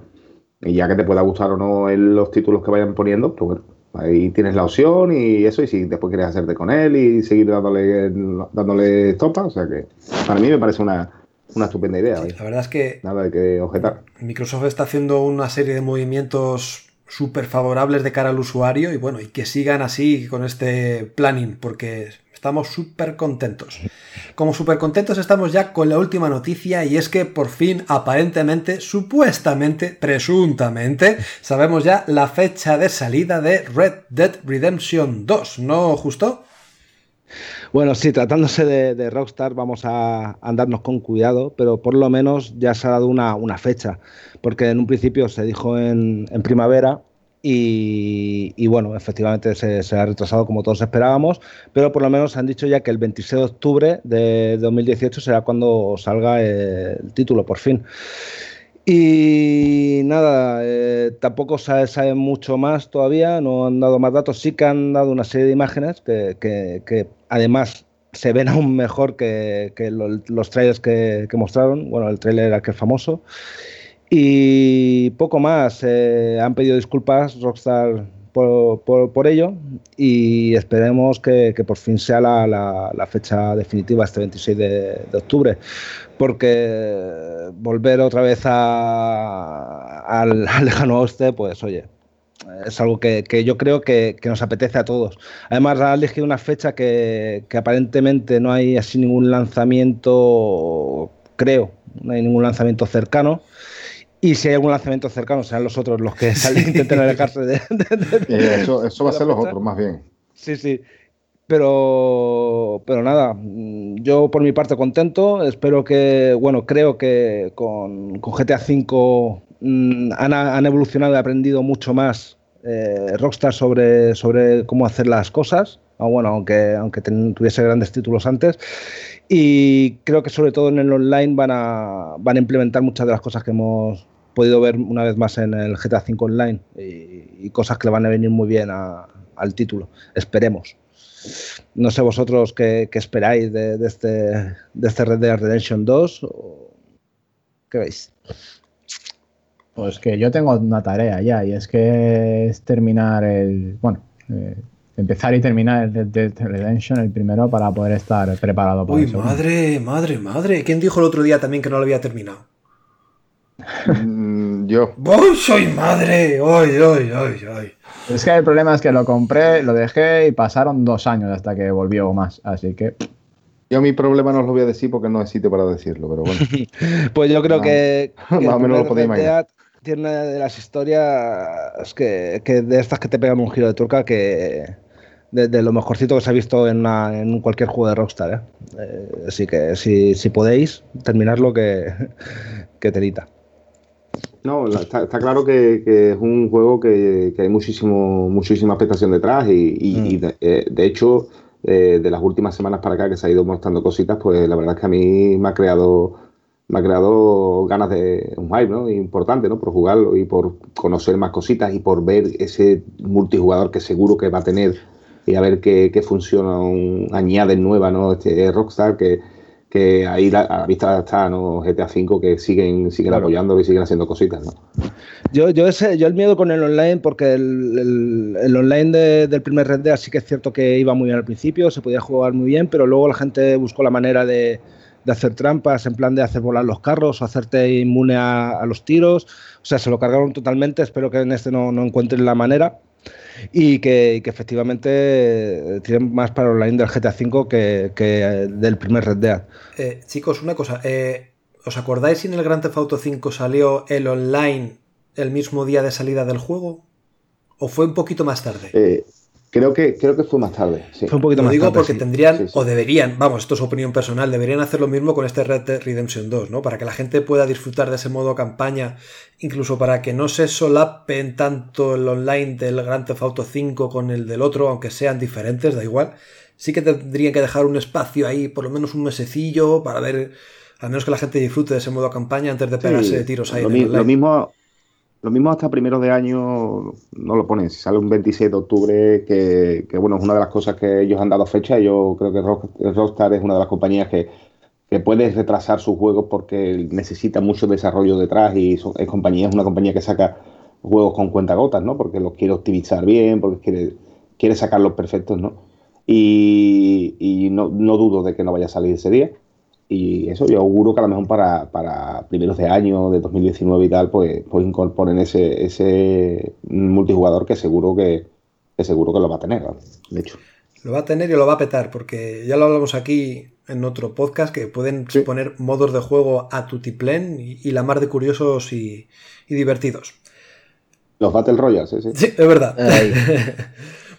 Y ya que te pueda gustar o no los títulos que vayan poniendo, pues bueno, ahí tienes la opción y eso, y si después quieres hacerte con él y seguir dándole, dándole topa, o sea que para mí me parece una, una estupenda idea. la verdad es que... Nada de que objetar. Microsoft está haciendo una serie de movimientos súper favorables de cara al usuario y bueno, y que sigan así con este planning porque estamos súper contentos. Como súper contentos estamos ya con la última noticia y es que por fin, aparentemente, supuestamente, presuntamente, sabemos ya la fecha de salida de Red Dead Redemption 2, ¿no, Justo? Bueno, sí, tratándose de, Rockstar vamos a andarnos con cuidado, pero por lo menos ya se ha dado una, fecha, porque en un principio se dijo en, primavera y, bueno, efectivamente se, ha retrasado como todos esperábamos, pero por lo menos han dicho ya que el 26 de octubre de 2018 será cuando salga el título, por fin. Y nada, eh, tampoco se sabe mucho más todavía, no han dado más datos, sí que han dado una serie de imágenes que, además se ven aún mejor que, los trailers que, mostraron, bueno, el trailer aquel famoso. Y poco más, eh, han pedido disculpas Rockstar por, ello y esperemos que, por fin sea la, fecha definitiva, este 26 de, octubre, porque volver otra vez al, lejano oeste, pues oye, es algo que, yo creo que, nos apetece a todos. Además, ha elegido una fecha que, que aparentemente no hay así ningún lanzamiento, creo, no hay ningún lanzamiento cercano. Y si hay algún lanzamiento cercano, serán los otros los que salen, intenten alejarse de, eh, eso, eso va a ser los otros, más bien. Sí, sí. Pero, pero nada, yo por mi parte contento. Espero que, bueno, creo que con, GTA V mm, han, evolucionado y aprendido mucho más eh, Rockstar sobre, sobre cómo hacer las cosas. Ah, bueno, aunque, aunque tuviese grandes títulos antes. Y creo que sobre todo en el online van a, van a implementar muchas de las cosas que hemos, podido ver una vez más en el GTA V Online y, cosas que le van a venir muy bien al título. Esperemos. No sé vosotros qué, esperáis de, este, de este Red Dead Redemption 2 o qué veis. Pues que yo tengo una tarea ya y es que es terminar el, bueno, eh, empezar y terminar el Red Dead Redemption el primero para poder estar preparado para Uy, eso. madre, madre, madre. ¿Quién dijo el otro día también que no lo había terminado? Yo. ¡Uy, soy madre! ¡Ay, ay, ay, ay! Es que el problema es que lo compré, lo dejé y pasaron dos años hasta que volvió o más, así que Yo mi problema no os lo voy a decir porque no es sitio para decirlo, pero bueno. Pues yo creo No. que, que Más o menos lo podéis Dead tiene una de las historias que, que de estas que te pegan un giro de turca que de, de lo mejorcito que se ha visto en, una- en cualquier juego de Rockstar. ¿eh? Eh, así que si, si podéis terminarlo que, que telita. No, está, está claro que, que es un juego que, que hay muchísimo, muchísima expectación detrás y, y- Mm. y de, eh, de hecho, eh, de las últimas semanas para acá que se ha ido mostrando cositas, pues la verdad es que a mí me ha creado, me ha creado ganas de un hype, ¿no? Importante, ¿no? Por jugarlo y por conocer más cositas y por ver ese multijugador que seguro que va a tener y a ver qué, qué funciona, un, añade nueva, ¿no? Este Rockstar que, que ahí la- a la vista está, ¿no? GTA V que siguen, siguen Claro. apoyándolo y siguen haciendo cositas, ¿no? Yo, yo, ese, yo el miedo con el online, porque el, el- el online de- del primer Red Dead sí que es cierto que iba muy bien al principio, se podía jugar muy bien, pero luego la gente buscó la manera de, de hacer trampas, en plan de hacer volar los carros o hacerte inmune a, a los tiros. O sea, se lo cargaron totalmente, espero que en este no, no encuentren la manera. Y que, y que efectivamente eh, tienen más para el online del GTA V que, que eh, del primer Red Dead. Eh, chicos, una cosa. eh, ¿Os acordáis si en el Grand Theft Auto 5 salió el online el mismo día de salida del juego? ¿O fue un poquito más tarde? Eh, creo, que, creo que fue más tarde, sí. Fue un poquito Lo más digo tarde, porque sí. tendrían, Sí, sí. o deberían, vamos, esto es opinión personal, deberían hacer lo mismo con este Red Dead Redemption 2, ¿no? Para que la gente pueda disfrutar de ese modo campaña, incluso para que no se solapen tanto el online del Grand Theft Auto 5 con el del otro, aunque sean diferentes, da igual. Sí que tendrían que dejar un espacio ahí, por lo menos un mesecillo, para ver, al menos que la gente disfrute de ese modo campaña antes de pegarse Sí, tiros ahí. lo, en el mi- lo mismo, lo mismo hasta primeros de año no lo ponen. Si sale un 26 de octubre, que, bueno, es una de las cosas que ellos han dado fecha. Yo creo que Rock- Rockstar es una de las compañías que, que puede retrasar sus juegos porque necesita mucho desarrollo detrás y es, compañía, es una compañía que saca juegos con cuentagotas, ¿no? Porque los quiere optimizar bien, porque quiere, quiere sacarlos perfectos, ¿no? Y, y no, no dudo de que no vaya a salir ese día. Y eso yo auguro que a lo mejor para, para primeros de año, de 2019 y tal, pues, pues incorporen ese, ese multijugador que seguro que, que seguro que lo va a tener, de hecho. Lo va a tener y lo va a petar, porque ya lo hablamos aquí en otro podcast, que pueden Sí. poner modos de juego a tutiplén y, y la mar de curiosos y, y divertidos. Los Battle Royals, sí, sí. Sí, es verdad.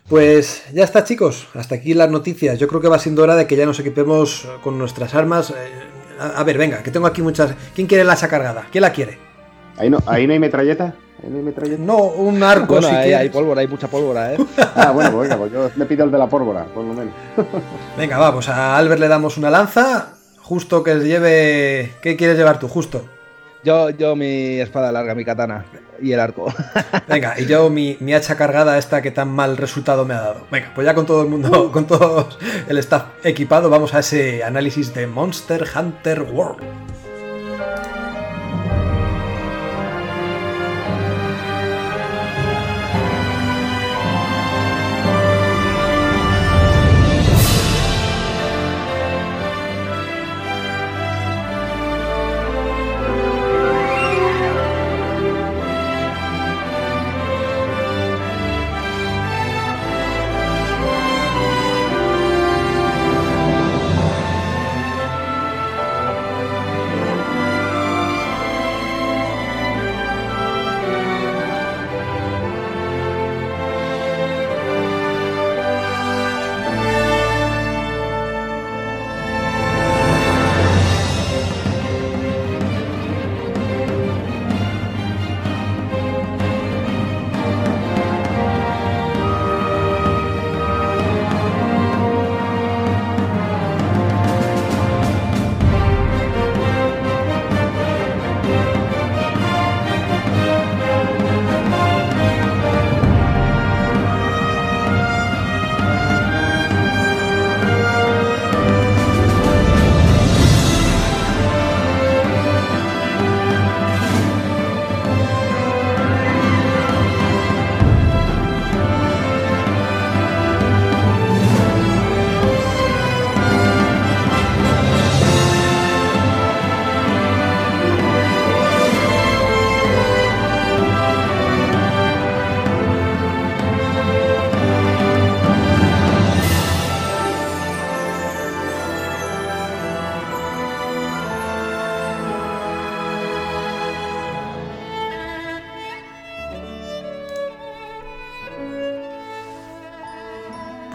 Pues ya está, chicos. Hasta aquí las noticias. Yo creo que va siendo hora de que ya nos equipemos con nuestras armas. Eh, A, a ver, venga, que tengo aquí muchas. ¿Quién quiere la hacha cargada? ¿Quién la quiere? Ahí no, ahí no hay metralleta. Ahí no hay metralleta. No, un arco Bueno, si hay, hay pólvora, hay mucha pólvora, ¿eh? Ah, bueno, pues venga, pues yo me pido el de la pólvora, por lo menos. Venga, vamos. A Albert le damos una lanza. Justo que lleve. ¿Qué quieres llevar tú? Justo. Yo, yo mi espada larga, mi katana y el arco. Venga, y yo mi, mi hacha cargada esta que tan mal resultado me ha dado. Venga, pues ya con todo el mundo, con todo el staff equipado, vamos a ese análisis de Monster Hunter World.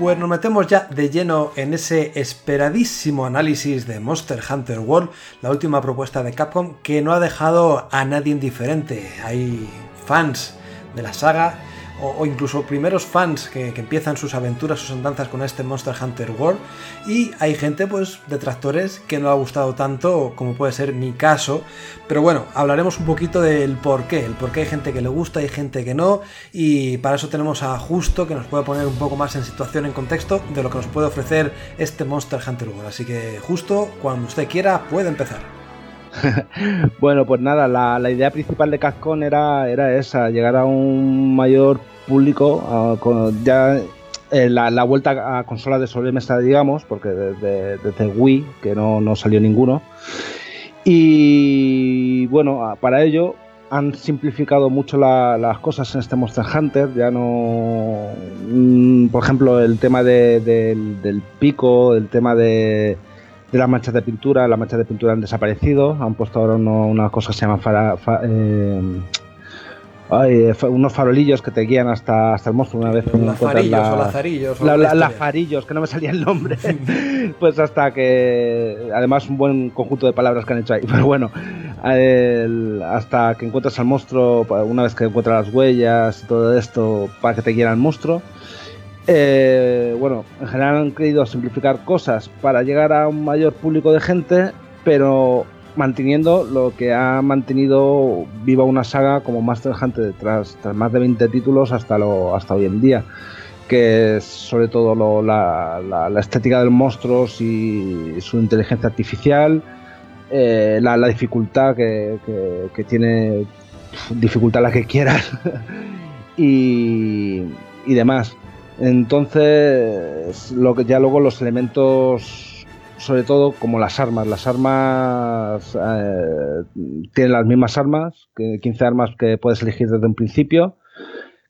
Pues nos metemos ya de lleno en ese esperadísimo análisis de Monster Hunter World, la última propuesta de Capcom que no ha dejado a nadie indiferente. Hay fans de la saga o, incluso primeros fans que, empiezan sus aventuras, sus andanzas con este Monster Hunter World. Y hay gente pues detractores que no ha gustado tanto como puede ser mi caso, pero bueno, hablaremos un poquito del por qué, el por qué hay gente que le gusta y gente que no. Y para eso tenemos a Justo que nos puede poner un poco más en situación, en contexto de lo que nos puede ofrecer este Monster Hunter World, así que Justo, cuando usted quiera puede empezar. bueno, pues nada, la, idea principal de Capcom era, era esa, llegar a un mayor público, ya eh, la, vuelta a consolas de sobremesa, digamos, porque desde, Wii, que no, salió ninguno. Y bueno, para ello han simplificado mucho las cosas en este Monster Hunter. Ya no. Mm, por ejemplo, el tema del pico, el tema de de las manchas de pintura. Las manchas de pintura han desaparecido. Han puesto ahora unas cosas que se llaman eh, eh, unos farolillos que te guían hasta, hasta el monstruo una vez que farillos o lazarillos. las farillos, que no me salía el nombre. pues hasta que. Además, un buen conjunto de palabras que han hecho ahí. Pero bueno, hasta que encuentras al monstruo, una vez que encuentras las huellas y todo esto, para que te guíen al monstruo. Eh, bueno, en general han querido simplificar cosas para llegar a un mayor público de gente, pero manteniendo lo que ha mantenido viva una saga como Master Hunter tras, más de 20 títulos hasta, lo, hasta hoy en día, que es sobre todo la, estética de los monstruos y su inteligencia artificial, eh, la, dificultad que, tiene, dificultad la que quieras y, y demás. Entonces, lo que ya luego los elementos, sobre todo como las armas, las armas eh, tienen las mismas armas, 15 armas que puedes elegir desde un principio,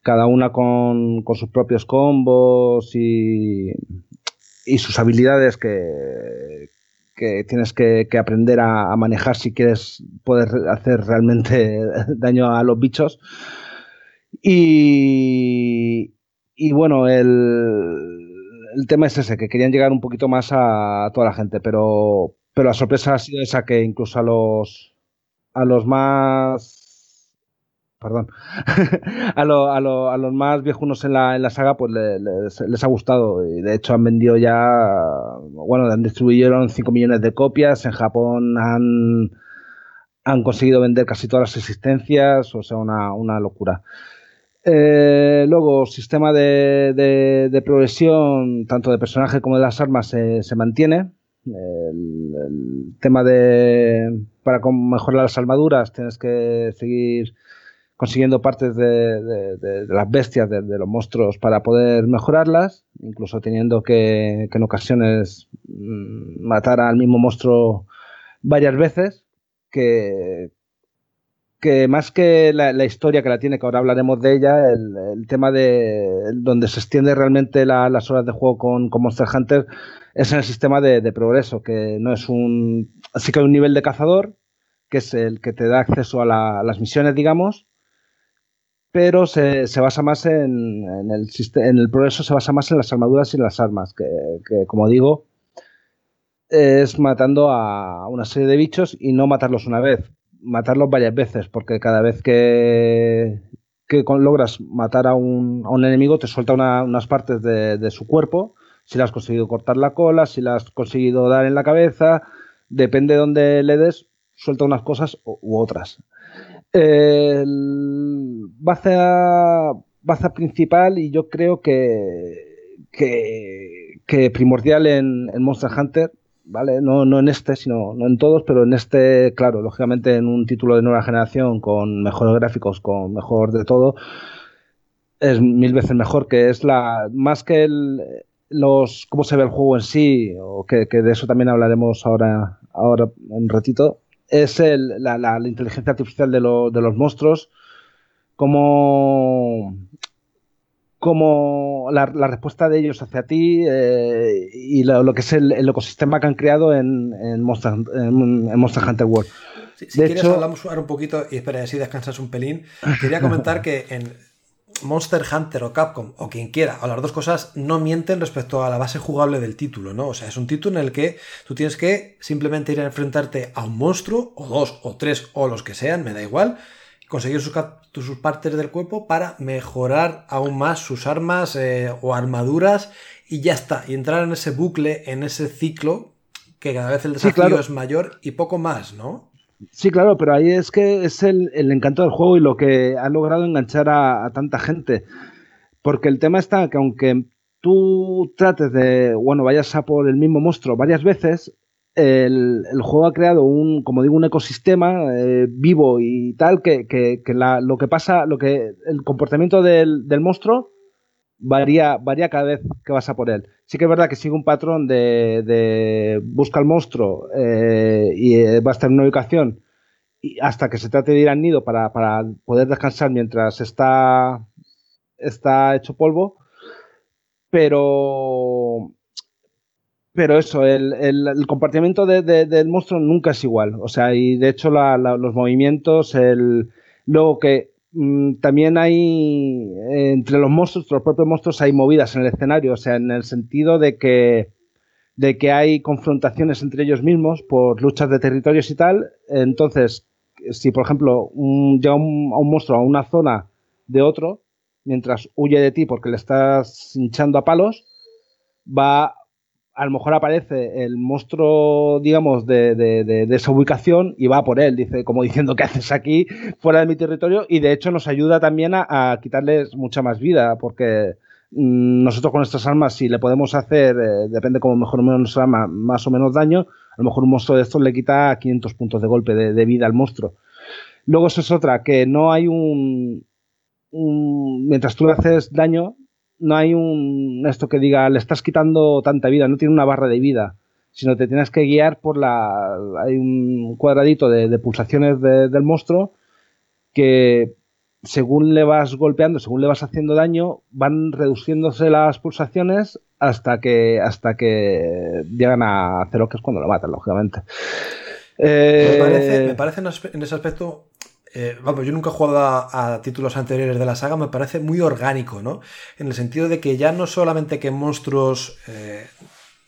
cada una con, sus propios combos y, sus habilidades que, tienes que, aprender a, manejar si quieres poder hacer realmente daño a los bichos. Y, y bueno, el, el, tema es ese, que querían llegar un poquito más a, toda la gente, pero, pero la sorpresa ha sido esa que incluso a los, a los más perdón, a, lo, a, lo, a, los más viejunos en la, en la saga, pues les, ha gustado. Y de hecho han vendido ya, bueno, han distribuyeron 5 millones de copias. En Japón han, han conseguido vender casi todas las existencias, o sea, una, una locura. Eh, luego, sistema de, progresión, tanto de personaje como de las armas, se, mantiene. El, tema de. Para mejorar las armaduras, tienes que seguir consiguiendo partes de, las bestias, de, los monstruos, para poder mejorarlas, incluso teniendo que, que en ocasiones mm, matar al mismo monstruo varias veces, que más que la, historia que la tiene, que ahora hablaremos de ella, el, tema de donde se extiende realmente las horas de juego con, Monster Hunter es en el sistema de, progreso, que no es un... Así que hay un nivel de cazador, que es el que te da acceso a, las misiones, digamos, pero se, basa más en, el, en el progreso, se basa más en las armaduras y las armas, que, que como digo, es matando a una serie de bichos y no matarlos una vez matarlos varias veces, porque cada vez que, que logras matar a un, a un, enemigo te suelta unas partes de, su cuerpo, si le has conseguido cortar la cola, si le has conseguido dar en la cabeza, depende de dónde le des, suelta unas cosas u, otras. El baza, principal y yo creo que, que, primordial en Monster Hunter ¿vale? No, no en este, sino no en todos, pero en este, claro, lógicamente en un título de nueva generación con mejores gráficos, con mejor de todo, es mil veces mejor, que es la más que el, los cómo se ve el juego en sí, o que, de eso también hablaremos ahora, ahora en un ratito, es el, la, la, inteligencia artificial de, de los monstruos, como como la, respuesta de ellos hacia ti eh, y lo, que es el, ecosistema que han creado en, Monster, Hunter World. si quieres hablamos ahora un poquito y espera, así descansas un pelín. Quería comentar que en, Monster Hunter o Capcom o quien quiera, o las dos cosas, no mienten respecto a la base jugable del título, ¿no? O sea, es un título en el que tú tienes que simplemente ir a enfrentarte a un monstruo, o dos, o tres, o los que sean, me da igual, conseguir sus, sus partes del cuerpo para mejorar aún más sus armas eh, o armaduras y ya está, y entrar en ese bucle, en ese ciclo, que cada vez el desafío es mayor y poco más, ¿no? Sí, claro, pero ahí es que es el, encanto del juego y lo que ha logrado enganchar a, tanta gente. Porque el tema está que aunque tú trates de, bueno, vayas a por el mismo monstruo varias veces, el, juego ha creado un, como digo, un ecosistema eh, vivo y tal, que, lo que pasa, el comportamiento del, monstruo varía, varía cada vez que vas a por él. Sí que es verdad que sigue un patrón de, busca al monstruo eh, y eh, va a estar en una ubicación hasta que se trate de ir al nido para, poder descansar mientras está, está hecho polvo. Pero, pero eso, el, compartimiento del monstruo nunca es igual. O sea, y de hecho los movimientos, el, luego que Mm, también hay, eh, entre los monstruos, los propios monstruos, hay movidas en el escenario, o sea, en el sentido de que, de que hay confrontaciones entre ellos mismos por luchas de territorios y tal. Entonces, si por ejemplo llega un, un monstruo a una zona de otro, mientras huye de ti porque le estás hinchando a palos, va a lo mejor aparece el monstruo, digamos, de, esa ubicación y va por él, dice, como diciendo, ¿qué haces aquí fuera de mi territorio? Y de hecho nos ayuda también a, quitarles mucha más vida, porque mm, nosotros con nuestras armas, si le podemos hacer, eh, depende como mejor o menos nuestra arma, más o menos daño, a lo mejor un monstruo de estos le quita 500 puntos de golpe de, vida al monstruo. Luego eso es otra, que no hay un, un mientras tú le haces daño, no hay un esto que diga le estás quitando tanta vida, no tiene una barra de vida, sino te tienes que guiar por la hay un cuadradito de, pulsaciones del monstruo que según le vas golpeando, según le vas haciendo daño, van reduciéndose las pulsaciones hasta que hasta que llegan a cero, que es cuando lo matan, lógicamente. me parece, me parece en ese aspecto eh, vamos, yo nunca he jugado a, títulos anteriores de la saga, me parece muy orgánico, ¿no? En el sentido de que ya no solamente que monstruos eh,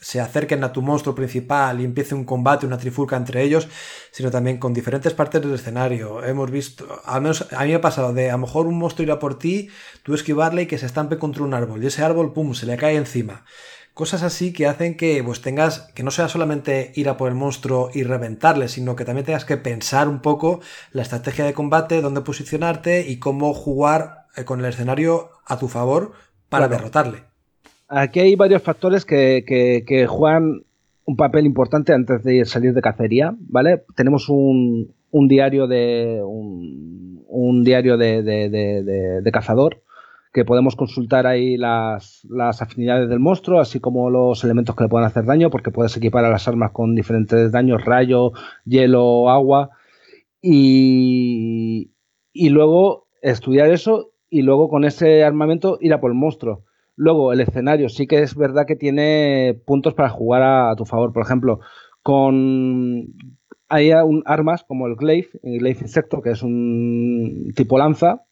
se acerquen a tu monstruo principal y empiece un combate, una trifulca entre ellos, sino también con diferentes partes del escenario. Hemos visto, al menos a mí me ha pasado de a lo mejor un monstruo irá por ti, tú esquivarle y que se estampe contra un árbol, y ese árbol, pum, se le cae encima. Cosas así que hacen que pues tengas, que no sea solamente ir a por el monstruo y reventarle, sino que también tengas que pensar un poco la estrategia de combate, dónde posicionarte y cómo jugar eh, con el escenario a tu favor para derrotarle. Aquí hay varios factores que, juegan un papel importante antes de salir de cacería, ¿vale? Tenemos un, diario de un, diario de cazador que podemos consultar ahí las, afinidades del monstruo, así como los elementos que le pueden hacer daño, porque puedes equipar a las armas con diferentes daños, rayo, hielo, agua, y, luego estudiar eso y luego con ese armamento ir a por el monstruo. Luego, el escenario sí que es verdad que tiene puntos para jugar a, tu favor. Por ejemplo, con hay armas como el Glaive, el Glaive Insecto, que es un tipo lanza,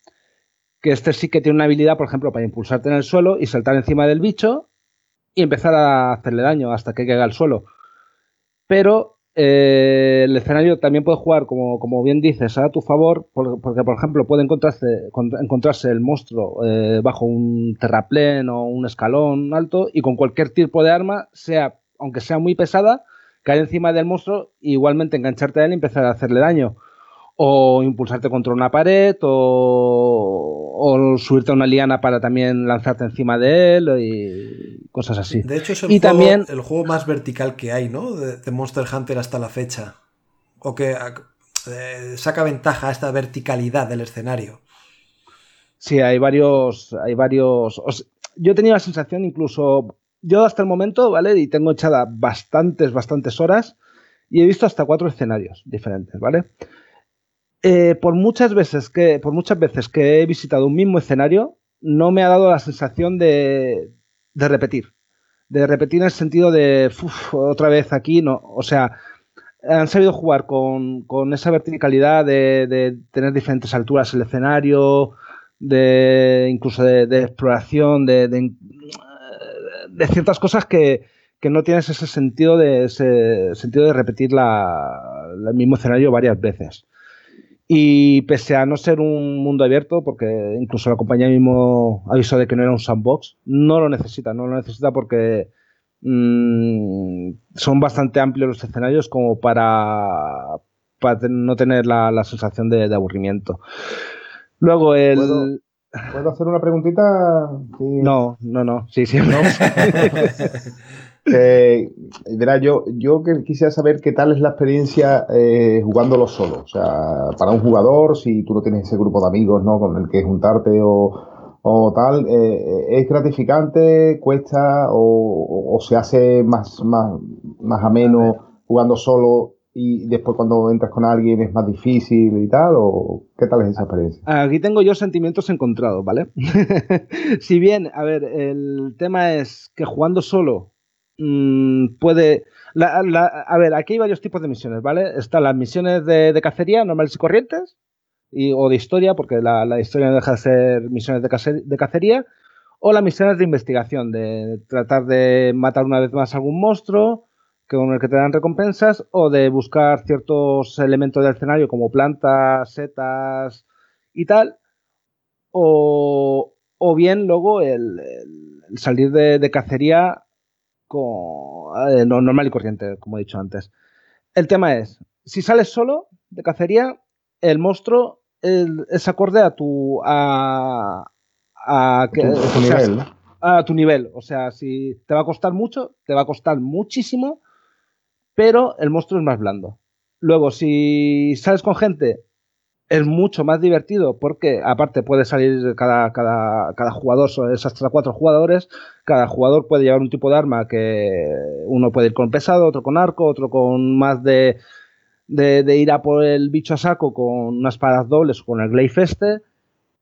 que este sí que tiene una habilidad, por ejemplo, para impulsarte en el suelo y saltar encima del bicho y empezar a hacerle daño hasta que caiga al suelo. Pero eh, el escenario también puede jugar, como, como, bien dices, a tu favor, porque, por ejemplo, puede encontrarse, encontrarse el monstruo eh, bajo un terraplén o un escalón alto y con cualquier tipo de arma, sea, aunque sea muy pesada, caer encima del monstruo e igualmente engancharte a él y empezar a hacerle daño o impulsarte contra una pared o, subirte a una liana para también lanzarte encima de él y cosas así. De hecho es el, juego, también, el juego más vertical que hay, ¿no? De, Monster Hunter hasta la fecha. O que eh, saca ventaja a esta verticalidad del escenario. Sí, hay varios, hay varios. yo he tenido la sensación, incluso yo hasta el momento, ¿vale? Y tengo echada bastantes, bastantes horas y he visto hasta cuatro escenarios diferentes, ¿vale? Eh, por muchas veces que, por muchas veces que he visitado un mismo escenario, no me ha dado la sensación de, de repetir. De repetir en el sentido de otra vez aquí, no. O sea, han sabido jugar con, con esa verticalidad de, de, tener diferentes alturas el escenario, de incluso de, exploración, de, de, ciertas cosas que, que, no tienes ese sentido de ese sentido de repetir la, el mismo escenario varias veces. Y pese a no ser un mundo abierto, porque incluso la compañía mismo avisó de que no era un sandbox, no lo necesita, no lo necesita porque mmm, son bastante amplios los escenarios como para, para no tener la, la sensación de, de, aburrimiento. Luego el... ¿Puedo, ¿Puedo, hacer una preguntita? Sí. No, no, no, sí, sí. No. Eh, verá, yo, yo quisiera saber qué tal es la experiencia eh, jugándolo solo. O sea, para un jugador, si tú no tienes ese grupo de amigos ¿no? con el que juntarte o, o tal, eh, ¿es gratificante, cuesta o, o, se hace más, más, más ameno jugando solo y después cuando entras con alguien es más difícil y tal? ¿O qué tal es esa experiencia? Aquí tengo yo sentimientos encontrados, ¿vale? si bien, a ver, el tema es que jugando solo mmm, puede... A ver, aquí hay varios tipos de misiones, ¿vale? Están las misiones de, cacería normales y corrientes, o de historia, porque la, historia no deja de ser misiones de, cacería, o las misiones de investigación, de tratar de matar una vez más algún monstruo, con el que te dan recompensas, o de buscar ciertos elementos del escenario como plantas, setas y tal, o, o bien luego el, salir de, cacería con, eh, normal y corriente, como he dicho antes. El tema es, si sales solo de cacería, el monstruo el, es acorde a tu a, a, que, tu, tu sea, nivel. a tu nivel. O sea, si te va a costar mucho, te va a costar muchísimo, pero el monstruo es más blando. Luego, si sales con gente es mucho más divertido porque aparte puede salir cada, cada, cada jugador, es hasta cuatro jugadores, cada jugador puede llevar un tipo de arma que uno puede ir con pesado, otro con arco, otro con más de, de, de ir a por el bicho a saco con unas espadas dobles o con el glaive este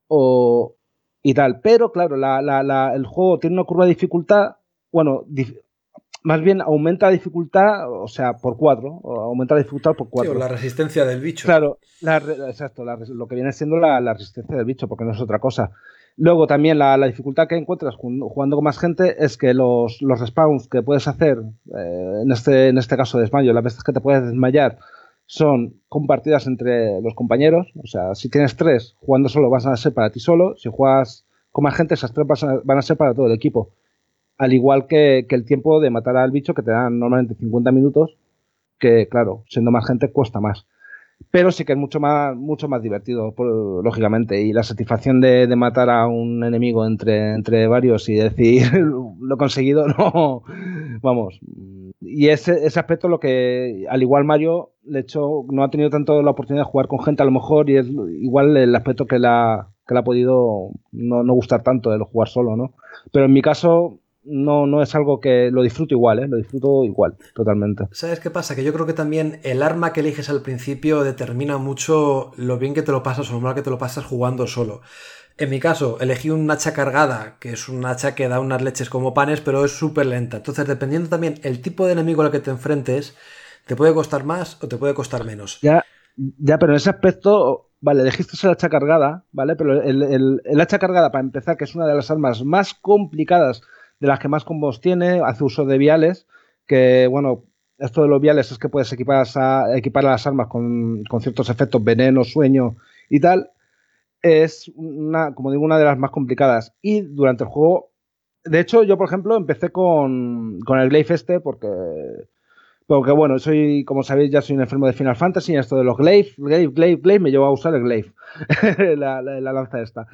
o, y tal. Pero claro, la, la, la, el juego tiene una curva de dificultad, bueno, más bien aumenta la dificultad, o sea, por cuatro, aumenta la dificultad por cuatro. Sí, la resistencia del bicho. Claro, la, exacto, la, lo que viene siendo la, la, resistencia del bicho, porque no es otra cosa. Luego también la, dificultad que encuentras jugando con más gente es que los, los respawns que puedes hacer, eh, en, este, en este caso de desmayo, las veces que te puedes desmayar, son compartidas entre los compañeros. O sea, si tienes tres, jugando solo vas a ser para ti solo. Si juegas con más gente, esas tres van a ser para todo el equipo al igual que, el tiempo de matar al bicho, que te dan normalmente 50 minutos, que claro, siendo más gente cuesta más. Pero sí que es mucho más, mucho más divertido, lógicamente. Y la satisfacción de, de, matar a un enemigo entre, entre varios y decir, lo conseguido, no. Vamos. Y ese, ese aspecto lo que, al igual Mario, de hecho, no ha tenido tanto la oportunidad de jugar con gente a lo mejor, y es igual el aspecto que la, que le ha podido no, no gustar tanto de jugar solo, ¿no? Pero en mi caso, no, no es algo que lo disfruto igual, ¿eh? lo disfruto igual, totalmente. ¿Sabes qué pasa? Que yo creo que también el arma que eliges al principio determina mucho lo bien que te lo pasas o lo mal que te lo pasas jugando solo. En mi caso, elegí un hacha cargada, que es un hacha que da unas leches como panes, pero es súper lenta. Entonces, dependiendo también el tipo de enemigo al que te enfrentes, te puede costar más o te puede costar menos. Ya, ya pero en ese aspecto, vale, elegiste el hacha cargada, ¿vale? Pero el, el, el hacha cargada, para empezar, que es una de las armas más complicadas de las que más combos tiene, hace uso de viales, que bueno, esto de los viales es que puedes equipar, a, equipar a las armas con, con, ciertos efectos, veneno, sueño y tal, es una, como digo, una de las más complicadas. Y durante el juego, de hecho, yo por ejemplo empecé con, con el Glaive este porque... Porque bueno, soy, como sabéis, ya soy un enfermo de Final Fantasy y esto de los Glaive, Glaive, Glaive, Glaive me llevó a usar el Glaive, la, la, la lanza esta.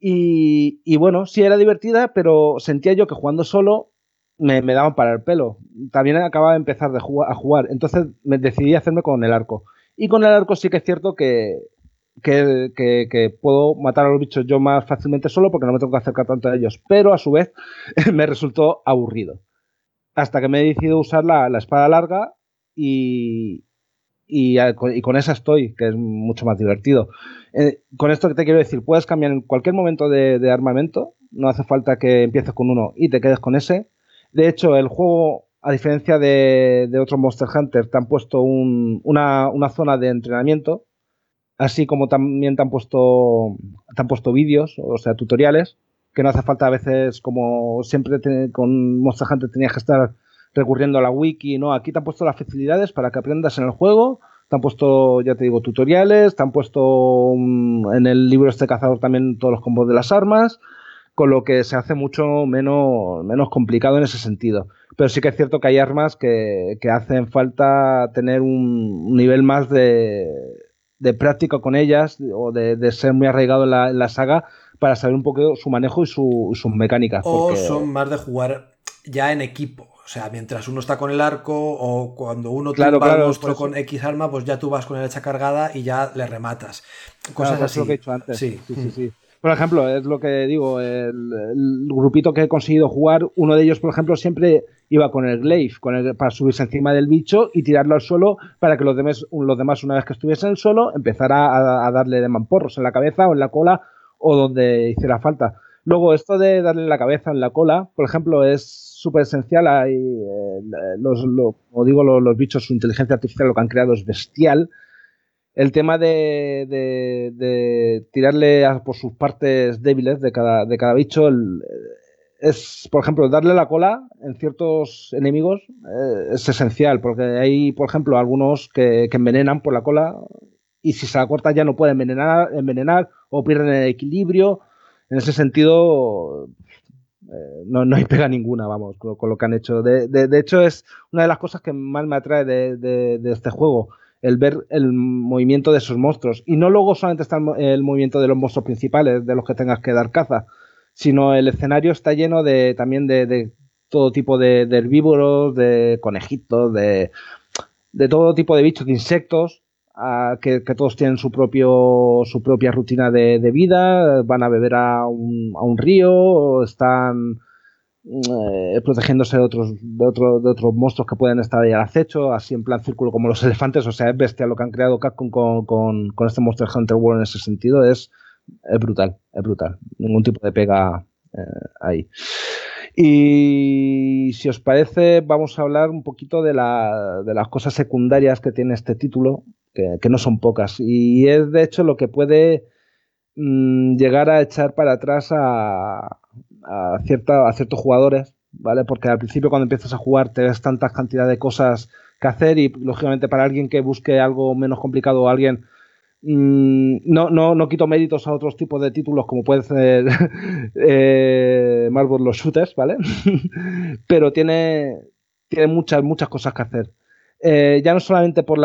Y, bueno, sí era divertida, pero sentía yo que jugando solo me, daban para el pelo. También acababa de empezar de jugar, a jugar, entonces me decidí hacerme con el arco. Y con el arco sí que es cierto que, que, puedo matar a los bichos yo más fácilmente solo porque no me tengo que acercar tanto a ellos. Pero a su vez me resultó aburrido. Hasta que me he decidido usar la espada larga y, y, y, con esa estoy, que es mucho más divertido. Eh, con esto que te quiero decir, puedes cambiar en cualquier momento de, de, armamento, no hace falta que empieces con uno y te quedes con ese. De hecho, el juego, a diferencia de, de otros Monster Hunter, te han puesto un, una, una, zona de entrenamiento así como también te han puesto, te han puesto vídeos, o sea, tutoriales, que no hace falta a veces, como siempre con Monster Hunter tenías que estar recurriendo a la wiki, ¿no? Aquí te han puesto las facilidades para que aprendas en el juego, te han puesto, ya te digo, tutoriales, te han puesto en el libro este cazador también todos los combos de las armas, con lo que se hace mucho menos, menos complicado en ese sentido. Pero sí que es cierto que hay armas que, hacen falta tener un nivel más de, de práctica con ellas o de, ser muy arraigado en la, saga para saber un poco su manejo y sus mecánicas. O son más de jugar ya en equipo. O sea, mientras uno está con el arco o cuando uno claro, claro, monstruo con X arma, pues ya tú vas con el hecha cargada y ya le rematas. Cosas así. lo que he dicho antes. Sí. Sí, sí, Por ejemplo, es lo que digo, el, grupito que he conseguido jugar, uno de ellos, por ejemplo, siempre iba con el glaive con el, para subirse encima del bicho y tirarlo al suelo para que los demás, los demás una vez que estuviesen en el suelo, empezara a, darle de mamporros en la cabeza o en la cola o donde hiciera falta. Luego, esto de darle en la cabeza, en la cola, por ejemplo, es súper esencial. Hay, eh, los, como digo, los, bichos, su inteligencia artificial lo que han creado es bestial. El tema de, tirarle por sus partes débiles de cada, de cada bicho es, por ejemplo, darle la cola en ciertos enemigos eh, es esencial, porque hay, por ejemplo, algunos que, que, envenenan por la cola y si se la corta ya no pueden envenenar, envenenar o pierden el equilibrio. En ese sentido, eh, no, no hay pega ninguna, vamos, con, lo que han hecho. De, de, hecho, es una de las cosas que más me atrae de, este juego, el ver el movimiento de esos monstruos. Y no luego solamente está el, movimiento de los monstruos principales, de los que tengas que dar caza, sino el escenario está lleno de también de, todo tipo de, herbívoros, de conejitos, de, de todo tipo de bichos, de insectos, que, todos tienen su, propio, su propia rutina de, vida, van a beber a un, a un río, están eh, protegiéndose de otros, de, de otros monstruos que pueden estar ahí al acecho, así en plan círculo como los elefantes, o sea, es bestia lo que han creado Capcom con, con, con este Monster Hunter World en ese sentido, es, es brutal, es brutal, ningún tipo de pega eh, ahí. Y si os parece, vamos a hablar un poquito de, la, de las cosas secundarias que tiene este título, que, no son pocas. Y es de hecho lo que puede mm, llegar a echar para atrás a, a, cierta, a ciertos jugadores, ¿vale? Porque al principio cuando empiezas a jugar te ves tanta cantidad de cosas que hacer y lógicamente para alguien que busque algo menos complicado alguien... Mm, no, no, no quito méritos a otros tipos de títulos como puede ser eh, Marvel los shooters, ¿vale? Pero tiene, tiene muchas, muchas cosas que hacer. Eh, ya no solamente por,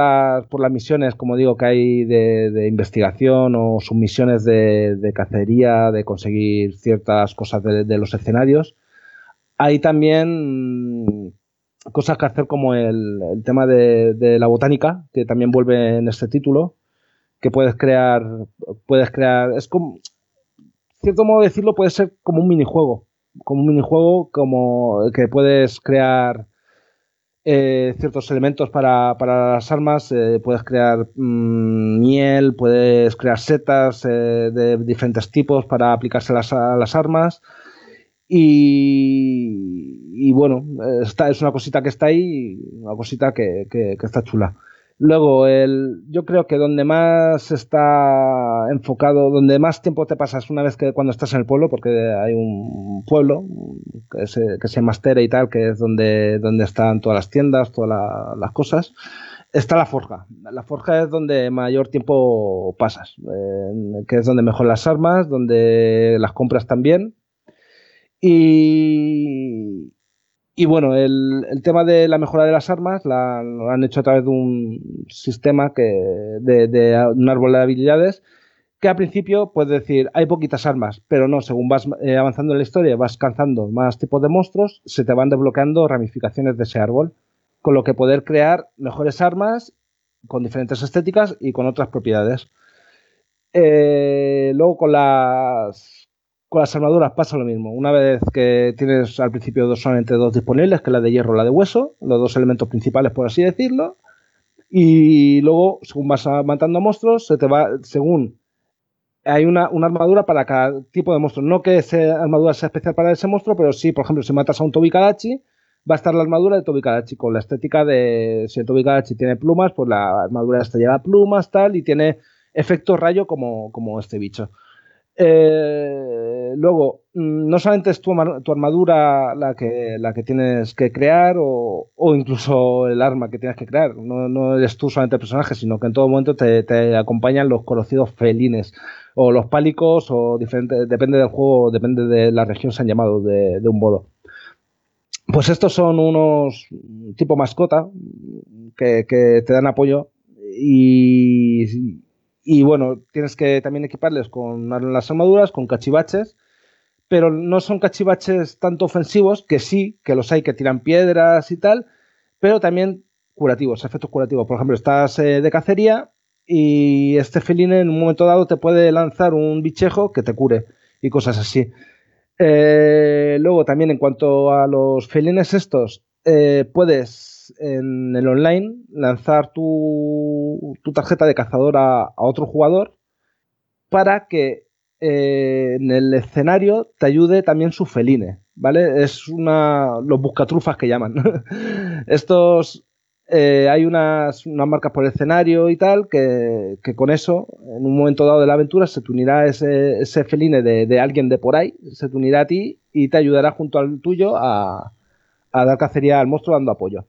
por las misiones, como digo, que hay de, investigación o submisiones de, de, cacería, de conseguir ciertas cosas de, los escenarios, hay también cosas que hacer como el, tema de, la botánica, que también vuelve en este título, que puedes crear, puedes crear, es como, cierto modo de decirlo, puede ser como un minijuego, como un minijuego como que puedes crear eh, ciertos elementos para, las armas. Eh, puedes crear mm, miel, puedes crear setas eh, de diferentes tipos para aplicarse a las armas. Y, bueno, esta es una cosita que está ahí, una cosita que está chula. Luego, el, yo creo que donde más está enfocado, donde más tiempo te pasas una vez que cuando estás en el pueblo, porque hay un pueblo que se, que se llama Astere y tal, que es donde, donde están todas las tiendas, todas las cosas, está la forja. La forja es donde mayor tiempo pasas, que es donde mejor las armas, donde las compras también. Y, y bueno, el, tema de la mejora de las armas lo han hecho a través de un sistema que, de, un árbol de habilidades que al principio puedes decir hay poquitas armas, pero no, según vas eh, avanzando en la historia, vas alcanzando más tipos de monstruos, se te van desbloqueando ramificaciones de ese árbol, con lo que poder crear mejores armas con diferentes estéticas y con otras propiedades. Eh, luego con las con las armaduras pasa lo mismo. Una vez que tienes al principio dos, solamente dos disponibles, que es la de hierro y la de hueso, los dos elementos principales, por así decirlo. Y luego, según vas matando monstruos, se te va, según hay una, armadura para cada tipo de monstruo. No que esa armadura sea especial para ese monstruo, pero sí, por ejemplo, si matas a un Tobikadachi, va a estar la armadura de Tobikadachi con la estética de si el Tobikadachi tiene plumas, pues la armadura esta lleva plumas, tal, y tiene efecto rayo como, como este bicho. Eh, luego, mm, no solamente es tu, armadura la que, la que tienes que crear o, incluso el arma que tienes que crear. No, eres tú solamente el personaje, sino que en todo momento te, acompañan los conocidos felines o los pálicos o diferentes, depende del juego, depende de la región se han llamado de, un modo. Pues estos son unos tipo mascota que, que te dan apoyo y, y bueno, tienes que también equiparles con las armaduras, con cachivaches, pero no son cachivaches tanto ofensivos, que sí, que los hay que tiran piedras y tal, pero también curativos, efectos curativos. Por ejemplo, estás eh, de cacería y este feline en un momento dado te puede lanzar un bichejo que te cure y cosas así. Eh, luego también en cuanto a los felines estos, eh, puedes en el online lanzar tu, tarjeta de cazador a, otro jugador para que eh, en el escenario te ayude también su feline, ¿vale? Es una. los buscatrufas que llaman. Estos. Eh, hay unas, marcas por escenario y tal, que, con eso, en un momento dado de la aventura, se te unirá ese, ese feline de, de, alguien de por ahí, se te unirá a ti y te ayudará junto al tuyo a, a dar cacería al monstruo dando apoyo.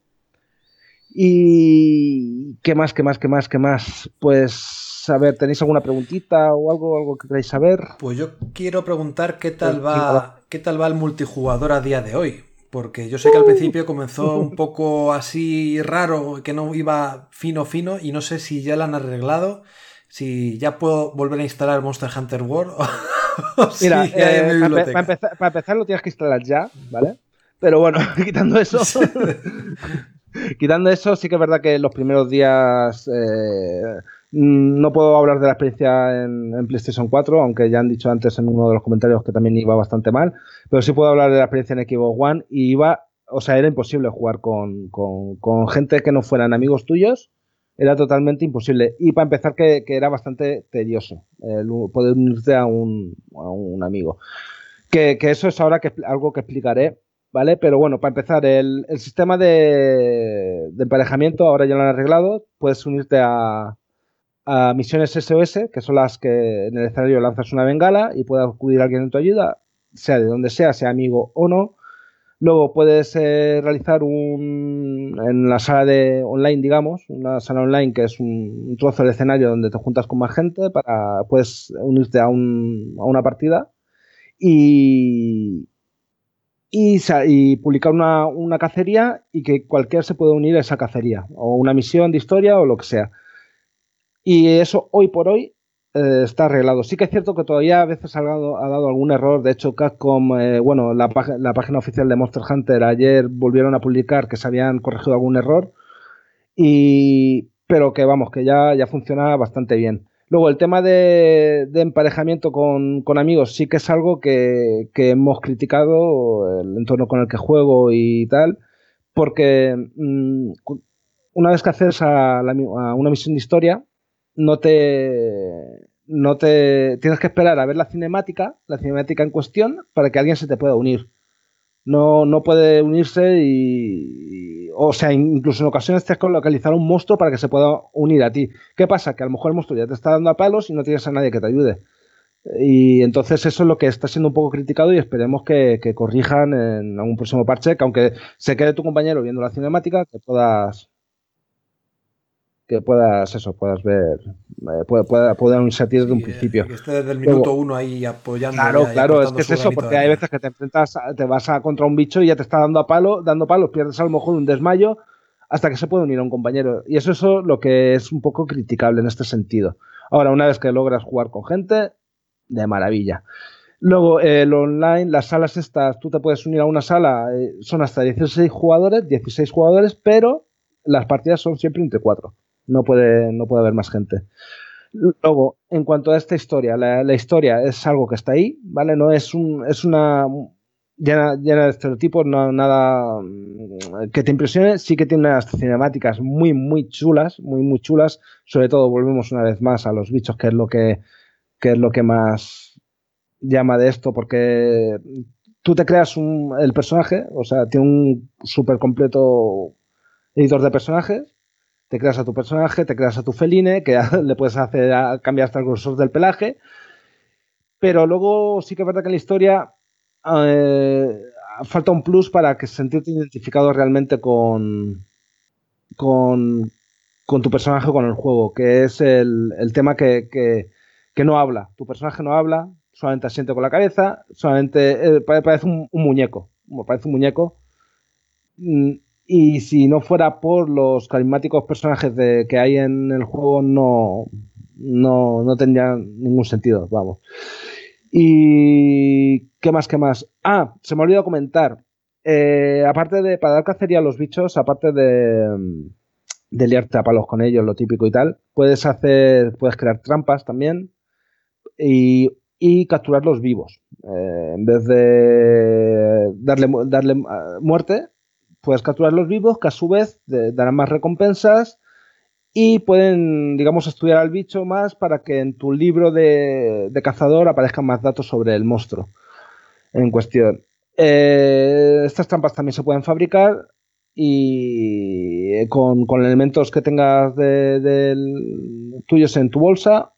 Y qué más, qué más, qué más, qué más. Pues a ver, ¿tenéis alguna preguntita o algo, algo que queráis saber? Pues yo quiero preguntar qué tal va, qué tal va el multijugador a día de hoy. Porque yo sé que al principio comenzó un poco así raro, que no iba fino fino, y no sé si ya lo han arreglado, si ya puedo volver a instalar Monster Hunter World. Mira, eh, para, empezar, para empezar lo tienes que instalar ya, ¿vale? Pero bueno, quitando eso. Quitando eso, sí que es verdad que los primeros días eh, mm, no puedo hablar de la experiencia en, PlayStation 4, aunque ya han dicho antes en uno de los comentarios que también iba bastante mal, pero sí puedo hablar de la experiencia en Xbox One y iba, o sea, era imposible jugar con, gente que no fueran amigos tuyos, era totalmente imposible. Y para empezar que, era bastante tedioso poder unirte a un, amigo. Que, que, eso es ahora que, algo que explicaré ¿vale? Pero bueno, para empezar, el, sistema de, emparejamiento ahora ya lo han arreglado. Puedes unirte a, misiones SOS, que son las que en el escenario lanzas una bengala y puede acudir alguien en tu ayuda, sea de donde sea, sea amigo o no. Luego puedes eh, realizar un, en la sala de online, digamos, una sala online que es un, trozo de escenario donde te juntas con más gente para puedes unirte a, un, a una partida y, y, publicar una, cacería y que cualquiera se pueda unir a esa cacería, o una misión de historia o lo que sea. Y eso hoy por hoy eh, está arreglado. Sí que es cierto que todavía a veces ha dado, ha dado algún error. De hecho, Capcom, eh, bueno, la, la, página oficial de Monster Hunter ayer volvieron a publicar que se habían corregido algún error. Y, pero que vamos, que ya, ya funciona bastante bien. Luego, el tema de, emparejamiento con, amigos sí que es algo que, hemos criticado, el entorno con el que juego y tal, porque mm, una vez que haces a, una misión de historia, no te, no te tienes que esperar a ver la cinemática, la cinemática en cuestión, para que alguien se te pueda unir. No, no puede unirse y, o sea, incluso en ocasiones tienes que localizar un monstruo para que se pueda unir a ti. ¿Qué pasa? Que a lo mejor el monstruo ya te está dando a palos y no tienes a nadie que te ayude. Y entonces eso es lo que está siendo un poco criticado y esperemos que, corrijan en algún próximo parche, que aunque se quede tu compañero viendo la cinemática, que puedas que puedas eso, puedas ver, eh, pueda, pueda, pueda unirse a ti desde un principio. Que esté desde el minuto uno ahí apoyando. Claro, claro, es que es eso, porque hay veces que te enfrentas, te vas a contra un bicho y ya te está dando a palo, dando palos, pierdes a lo mejor un desmayo hasta que se puede unir a un compañero. Y eso es lo que es un poco criticable en este sentido. Ahora, una vez que logras jugar con gente, de maravilla. Luego, el online, las salas estas, tú te puedes unir a una sala, eh, son hasta 16 jugadores, 16 jugadores, pero las partidas son siempre entre 4 no puede, no puede haber más gente. Luego, en cuanto a esta historia, la, historia es algo que está ahí, ¿vale? No es un, es una llena, llena de estereotipos, no, nada mm, que te impresione, sí que tiene unas cinemáticas muy, muy chulas, muy, muy chulas. Sobre todo, volvemos una vez más a los bichos, que es lo que, que es lo que más llama de esto, porque tú te creas un, el personaje, o sea, tiene un súper completo editor de personajes te creas a tu personaje, te creas a tu feline, que le puedes hacer cambiar hasta el grosor del pelaje. Pero luego sí que es verdad que en la historia eh, falta un plus para que sentirte identificado realmente con, con, tu personaje, con el juego, que es el, tema que, no habla. Tu personaje no habla, solamente asiente con la cabeza, solamente eh, parece un, muñeco, parece un muñeco. Y si no fuera por los carismáticos personajes de, que hay en el juego, no, no, no tendría ningún sentido, vamos. Y qué más, qué más. Ah, se me ha olvidado comentar. Eh, aparte de, para dar cacería a los bichos, aparte de, de liarte a palos con ellos, lo típico y tal, puedes hacer, puedes crear trampas también y, y capturarlos vivos. Eh, en vez de darle, darle ah, muerte, puedes capturarlos vivos, que a su vez darán más recompensas y pueden, digamos, estudiar al bicho más para que en tu libro de, cazador aparezcan más datos sobre el monstruo en cuestión. Eh, estas trampas también se pueden fabricar y con, elementos que tengas de, tuyos en tu bolsa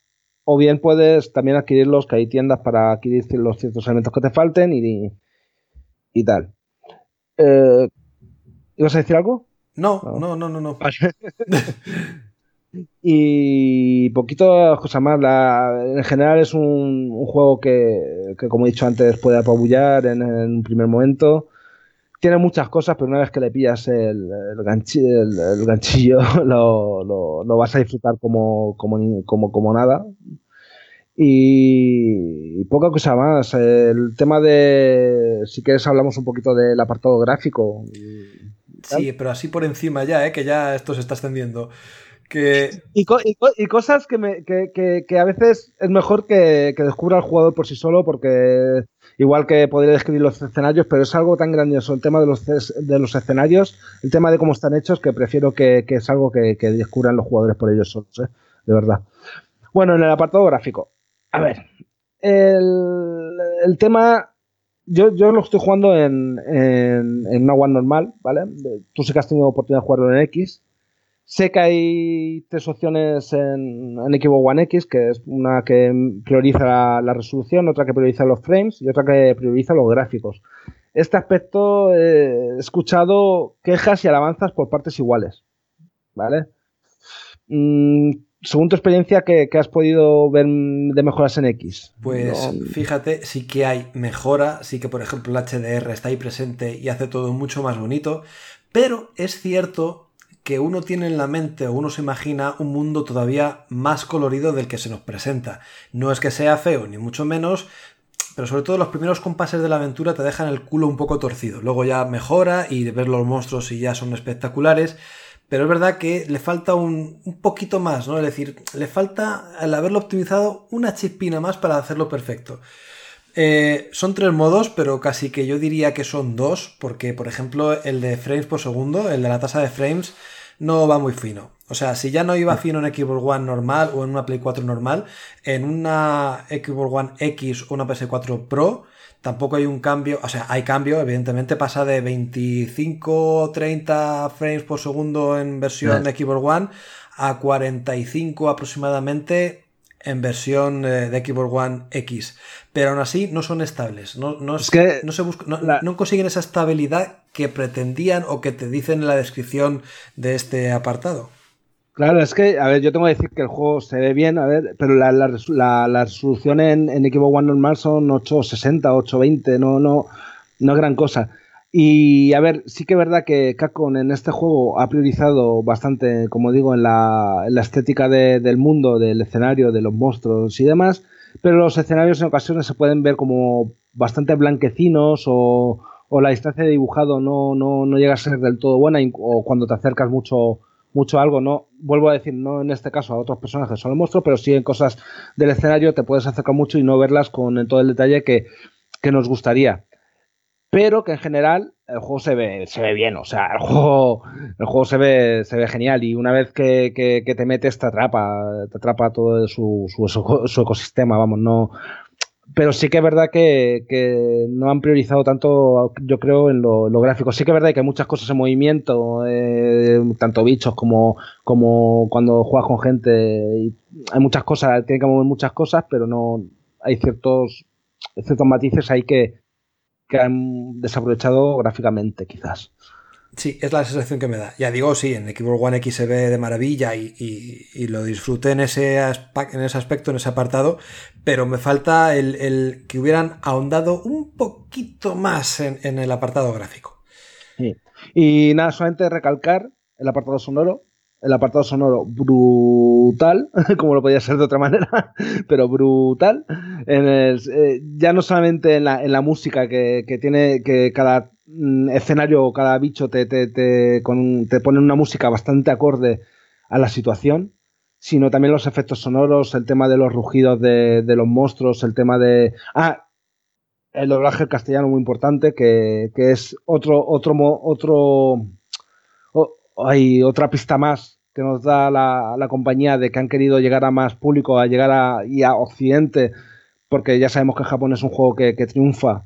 o bien puedes también adquirirlos, que hay tiendas para adquirir los ciertos elementos que te falten y, y tal. Eh, ¿Ibas a decir algo? No, no, no, no, no. y poquito cosas más. en general es un, juego que, como he dicho antes, puede apabullar en, un primer momento. Tiene muchas cosas, pero una vez que le pillas el, ganchillo, lo, vas a disfrutar como, como, como, como nada. Y, poca cosa más. El tema de, si quieres, hablamos un poquito del apartado gráfico. Sí, pero así por encima ya, ¿eh? que ya esto se está extendiendo. Que... Y, cosas que, me, que, a veces es mejor que, descubra el jugador por sí solo, porque igual que podría describir los escenarios, pero es algo tan grandioso el tema de los, de los escenarios, el tema de cómo están hechos, que prefiero que, es algo que, descubran los jugadores por ellos solos, ¿eh? de verdad. Bueno, en el apartado gráfico. A ver, el, el tema yo, yo lo estoy jugando en, en, una One normal, ¿vale? Tú sí que has tenido oportunidad de jugarlo en X. Sé que hay tres opciones en, en Xbox One X, que es una que prioriza la, resolución, otra que prioriza los frames y otra que prioriza los gráficos. Este aspecto eh, he escuchado quejas y alabanzas por partes iguales, ¿vale? Mm, según tu experiencia, ¿qué, has podido ver de mejoras en X? Pues fíjate, sí que hay mejora, sí que por ejemplo el HDR está ahí presente y hace todo mucho más bonito, pero es cierto que uno tiene en la mente o uno se imagina un mundo todavía más colorido del que se nos presenta. No es que sea feo, ni mucho menos, pero sobre todo los primeros compases de la aventura te dejan el culo un poco torcido. Luego ya mejora y de ver los monstruos y ya son espectaculares pero es verdad que le falta un, poquito más, ¿no? Es decir, le falta, al haberlo optimizado, una chispina más para hacerlo perfecto. Eh, son tres modos, pero casi que yo diría que son dos, porque por ejemplo el de frames por segundo, el de la tasa de frames, no va muy fino. O sea, si ya no iba fino en Xbox One normal o en una Play 4 normal, en una Xbox One X o una PS4 Pro, Tampoco hay un cambio, o sea, hay cambio, evidentemente pasa de 25 o 30 frames por segundo en versión de Xbox One a 45 aproximadamente en versión eh, de Xbox One X. Pero aún así no son estables. No, no, se no, consiguen esa estabilidad que pretendían o que te dicen en la descripción de este apartado. Claro, es que, a ver, yo tengo que decir que el juego se ve bien, a ver, pero la, la, resolución en, en Xbox One normal son 860, 820, no, no, no es gran cosa. Y a ver, sí que es verdad que Capcom en este juego ha priorizado bastante, como digo, en la, estética del mundo, del escenario, de los monstruos y demás, pero los escenarios en ocasiones se pueden ver como bastante blanquecinos o, o la distancia de dibujado no, no, no llega a ser del todo buena o cuando te acercas mucho mucho algo, no, vuelvo a decir, no en este caso a otros personajes son el monstruo, pero sí en cosas del escenario te puedes acercar mucho y no verlas con todo el detalle que, nos gustaría. Pero que en general el juego se ve, se ve bien, o sea, el juego, el juego se ve, se ve genial y una vez que, te metes te atrapa, te atrapa todo su, su, ecosistema, vamos, no, pero sí que es verdad que, no han priorizado tanto, yo creo, en lo, gráfico. Sí que es verdad que hay muchas cosas en movimiento, eh, tanto bichos como, como cuando juegas con gente. hay muchas cosas, tiene que mover muchas cosas, pero no hay ciertos, ciertos matices ahí que, que han desaprovechado gráficamente, quizás. Sí, es la sensación que me da. Ya digo, sí, en Xbox One X se ve de maravilla y, lo disfruté en ese, en ese aspecto, en ese apartado, pero me falta el, que hubieran ahondado un poquito más en, el apartado gráfico. Y nada, solamente recalcar el apartado sonoro. El apartado sonoro brutal, como lo podía ser de otra manera, pero brutal. En eh, ya no solamente en la, en la música que, que tiene que cada Mm, escenario, cada bicho te, te, te, con, te pone una música bastante acorde a la situación, sino también los efectos sonoros, el tema de los rugidos de, los monstruos, el tema de... Ah, el doblaje castellano muy importante, que, es otro, otro, otro, hay otra pista más que nos da la, la, compañía de que han querido llegar a más público, a llegar a, y a Occidente, porque ya sabemos que Japón es un juego que, que triunfa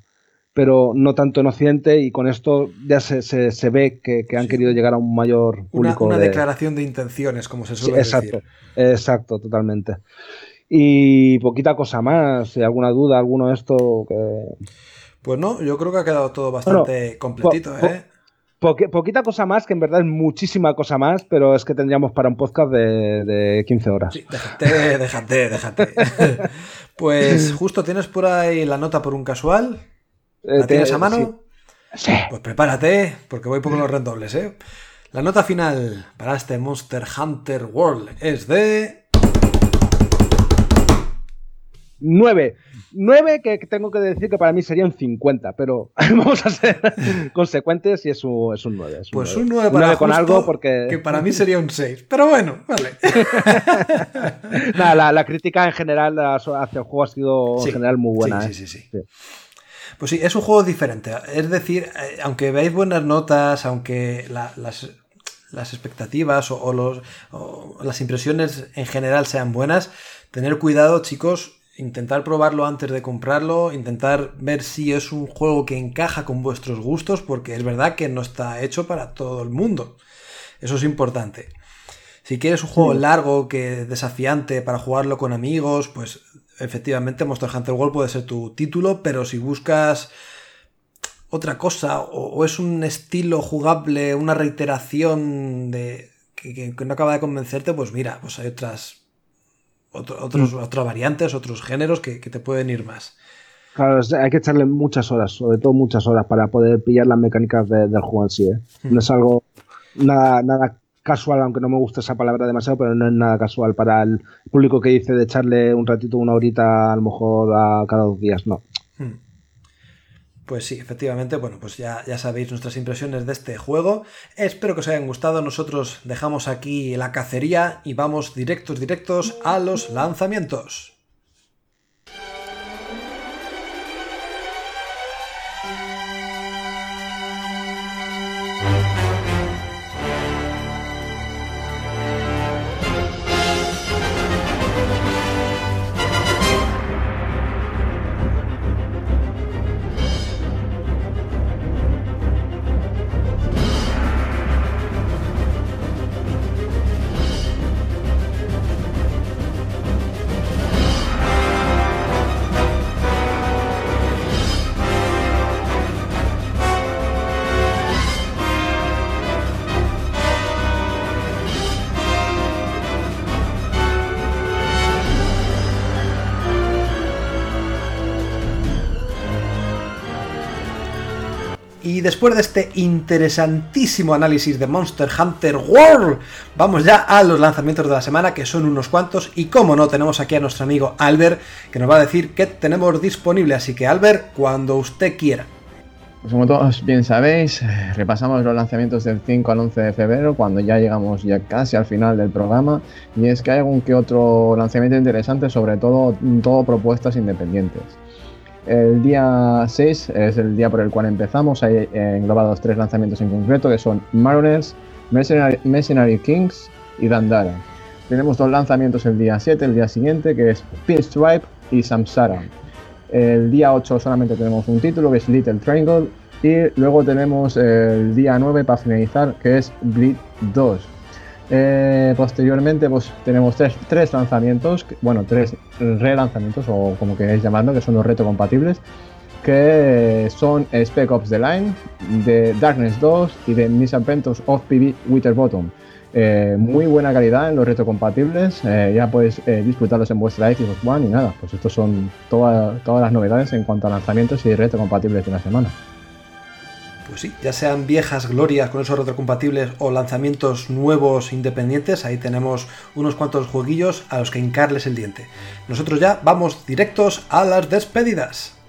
pero no tanto en Occidente y con esto ya se, se, ve que, han querido llegar a un mayor público. Una, declaración de intenciones, como se suele exacto, decir. Exacto, totalmente. Y poquita cosa más, si alguna duda, alguno de esto que... Pues no, yo creo que ha quedado todo bastante completito, ¿eh? poquita cosa más, que en verdad es muchísima cosa más, pero es que tendríamos para un podcast de, de 15 horas. Sí, déjate, déjate, déjate. pues justo tienes por ahí la nota por un casual. ¿La tienes a mano? Sí. Pues prepárate, porque voy por los redobles, ¿eh? La nota final para este Monster Hunter World es de... 9. 9 que tengo que decir que para mí serían 50, pero vamos a ser consecuentes y es un, es un 9. pues un 9 para con algo porque... Que para mí sería un 6, pero bueno, vale. la, la, crítica en general hacia el juego ha sido en general muy buena. sí, ¿eh? sí. sí. sí. Pues sí, es un juego diferente. Es decir, eh, aunque veáis buenas notas, aunque las, expectativas o, los, las impresiones en general sean buenas, tener cuidado, chicos, intentar probarlo antes de comprarlo, intentar ver si es un juego que encaja con vuestros gustos, porque es verdad que no está hecho para todo el mundo. Eso es importante. Si quieres un juego largo, que desafiante para jugarlo con amigos, pues efectivamente Monster Hunter World puede ser tu título, pero si buscas otra cosa o, es un estilo jugable, una reiteración de que, no acaba de convencerte, pues mira, pues hay otras otros, mm. otras variantes, otros géneros que, te pueden ir más. Claro, hay que echarle muchas horas, sobre todo muchas horas, para poder pillar las mecánicas del juego en sí. ¿eh? Mm. No es algo nada, nada casual, aunque no me gusta esa palabra demasiado, pero no es nada casual para el público que dice de echarle un ratito, una horita, a lo mejor a cada dos días, no. Hmm. Pues sí, efectivamente, bueno, pues ya, ya sabéis nuestras impresiones de este juego. Espero que os hayan gustado. Nosotros dejamos aquí la cacería y vamos directos, directos a los lanzamientos. Y después de este interesantísimo análisis de Monster Hunter World, vamos ya a los lanzamientos de la semana, que son unos cuantos. Y como no, tenemos aquí a nuestro amigo Albert, que nos va a decir qué tenemos disponible. Así que Albert, cuando usted quiera. Pues como todos bien sabéis, repasamos los lanzamientos del 5 al 11 de febrero, cuando ya llegamos ya casi al final del programa. Y es que hay algún que otro lanzamiento interesante, sobre todo, todo propuestas independientes. El día 6 es el día por el cual empezamos. Hay englobados tres lanzamientos en concreto que son Mariners, Mercenary, Kings y Dandara. Tenemos dos lanzamientos el día 7, el día siguiente, que es Pinstripe y Samsara. El día 8 solamente tenemos un título que es Little Triangle y luego tenemos el día 9 para finalizar que es Bleed 2. Eh, posteriormente pues tenemos tres, tres, lanzamientos, bueno, tres relanzamientos o como queréis llamarlo, que son los reto compatibles, que son Spec Ops The Line, de Darkness 2 y de Misadventures of PB Winterbottom. Eh, muy buena calidad en los retrocompatibles, eh, ya podéis eh, disfrutarlos en vuestra Xbox One y nada, pues estos son todas las novedades en cuanto a lanzamientos y retrocompatibles de la semana. Pues sí, ya sean viejas glorias con esos retrocompatibles o lanzamientos nuevos independientes, ahí tenemos unos cuantos jueguillos a los que hincarles el diente. Nosotros ya vamos directos a las despedidas.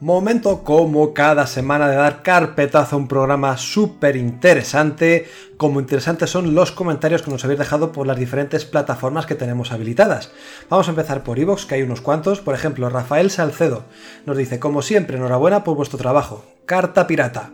Momento como cada semana de dar carpetazo a un programa súper interesante. Como interesantes son los comentarios que nos habéis dejado por las diferentes plataformas que tenemos habilitadas. Vamos a empezar por Evox, que hay unos cuantos. Por ejemplo, Rafael Salcedo nos dice, como siempre, enhorabuena por vuestro trabajo. Carta pirata.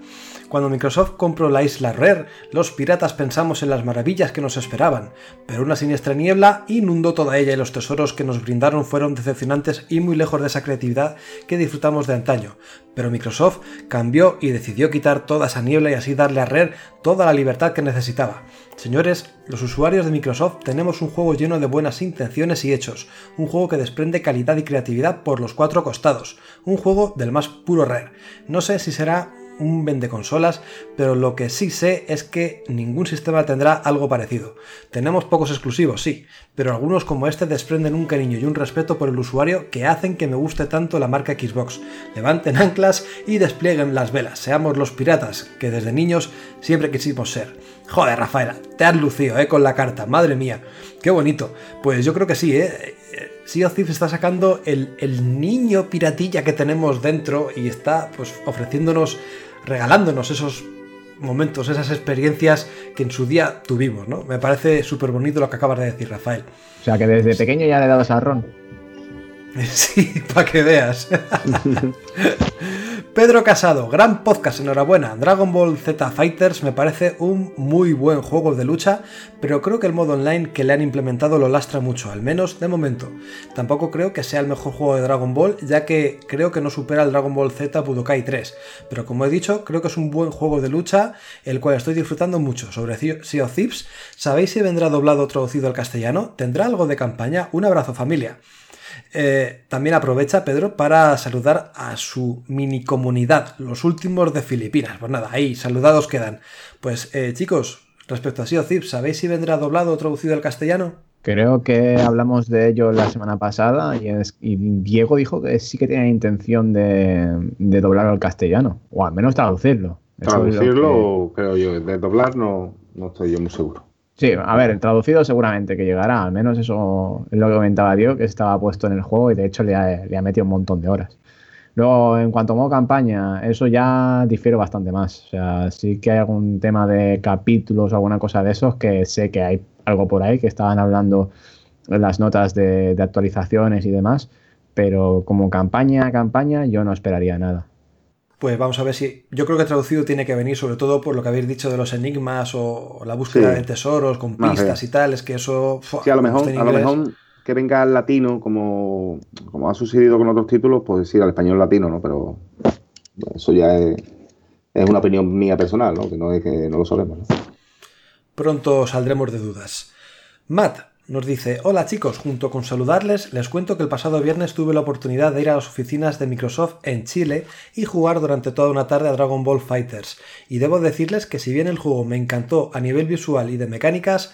Cuando Microsoft compró la isla Rare, los piratas pensamos en las maravillas que nos esperaban, pero una siniestra niebla inundó toda ella y los tesoros que nos brindaron fueron decepcionantes y muy lejos de esa creatividad que disfrutamos de antaño. Pero Microsoft cambió y decidió quitar toda esa niebla y así darle a Rare toda la libertad que necesitaba. Señores, los usuarios de Microsoft tenemos un juego lleno de buenas intenciones y hechos, un juego que desprende calidad y creatividad por los cuatro costados, un juego del más puro Rare. No sé si será un vende consolas, pero lo que sí sé es que ningún sistema tendrá algo parecido. Tenemos pocos exclusivos, sí, pero algunos como este desprenden un cariño y un respeto por el usuario que hacen que me guste tanto la marca Xbox. Levanten anclas y desplieguen las velas, seamos los piratas que desde niños siempre quisimos ser. Joder, Rafaela, te has lucido, eh, con la carta, madre mía, qué bonito. Pues yo creo que sí, eh. Sea está sacando el, el niño piratilla que tenemos dentro y está pues ofreciéndonos regalándonos esos momentos, esas experiencias que en su día tuvimos, ¿no? Me parece súper bonito lo que acabas de decir, Rafael. O sea, que desde pequeño ya le dabas a Ron. Sí, para que veas. Pedro Casado, gran podcast, enhorabuena. Dragon Ball Z Fighters me parece un muy buen juego de lucha, pero creo que el modo online que le han implementado lo lastra mucho, al menos de momento. Tampoco creo que sea el mejor juego de Dragon Ball, ya que creo que no supera el Dragon Ball Z Budokai 3, pero como he dicho, creo que es un buen juego de lucha, el cual estoy disfrutando mucho. Sobre Sea of Thieves, ¿sabéis si vendrá doblado o traducido al castellano? ¿Tendrá algo de campaña? Un abrazo familia. Eh, también aprovecha Pedro para saludar a su mini comunidad, los últimos de Filipinas. Pues nada, ahí, saludados quedan. Pues eh, chicos, respecto a Sea of ¿sabéis si vendrá doblado o traducido al castellano? Creo que hablamos de ello la semana pasada y, Diego dijo que sí que tenía intención de, doblarlo al castellano, o al menos traducirlo. Traducirlo, creo yo, de doblar no, no estoy yo muy seguro. Sí, a ver, traducido seguramente que llegará, al menos eso es lo que comentaba Diego, que estaba puesto en el juego y de hecho le ha, metido un montón de horas. Luego, en cuanto a modo campaña, eso ya difiere bastante más. O sea, sí que hay algún tema de capítulos o alguna cosa de esos que sé que hay algo por ahí que estaban hablando en las notas de, actualizaciones y demás, pero como campaña, campaña, yo no esperaría nada. Pues vamos a ver si. Yo creo que traducido tiene que venir, sobre todo por lo que habéis dicho de los enigmas o la búsqueda de tesoros con pistas y tal. Es que eso. Sí, a lo mejor, a lo mejor que venga al latino, como, como ha sucedido con otros títulos, pues sí, al español latino, ¿no? Pero eso ya es, es una opinión mía personal, ¿no? Que no es que no lo sabemos. ¿no? Pronto saldremos de dudas. Matt, nos dice, hola chicos, junto con saludarles, les cuento que el pasado viernes tuve la oportunidad de ir a las oficinas de Microsoft en Chile y jugar durante toda una tarde a Dragon Ball Fighters. Y debo decirles que si bien el juego me encantó a nivel visual y de mecánicas,